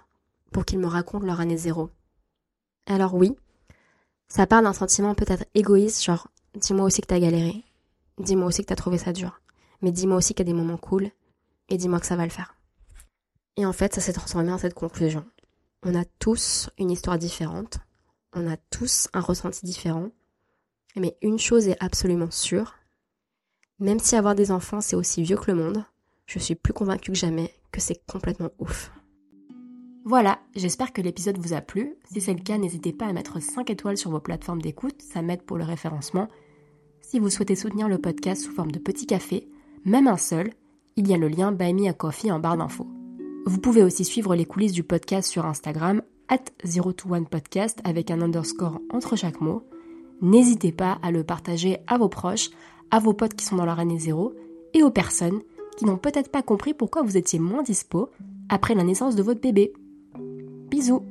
pour qu'ils me racontent leur année zéro. Alors oui, ça parle d'un sentiment peut-être égoïste, genre dis-moi aussi que t'as galéré, dis-moi aussi que t'as trouvé ça dur mais dis-moi aussi qu'il y a des moments cool, et dis-moi que ça va le faire. Et en fait, ça s'est transformé en cette conclusion. On a tous une histoire différente, on a tous un ressenti différent, mais une chose est absolument sûre, même si avoir des enfants c'est aussi vieux que le monde, je suis plus convaincue que jamais que c'est complètement ouf. Voilà, j'espère que l'épisode vous a plu. Si c'est le cas, n'hésitez pas à mettre 5 étoiles sur vos plateformes d'écoute, ça m'aide pour le référencement. Si vous souhaitez soutenir le podcast sous forme de petit café, même un seul, il y a le lien Buy Me a Coffee en barre d'infos. Vous pouvez aussi suivre les coulisses du podcast sur Instagram, at 021 podcast avec un underscore entre chaque mot. N'hésitez pas à le partager à vos proches, à vos potes qui sont dans leur année zéro et aux personnes qui n'ont peut-être pas compris pourquoi vous étiez moins dispo après la naissance de votre bébé. Bisous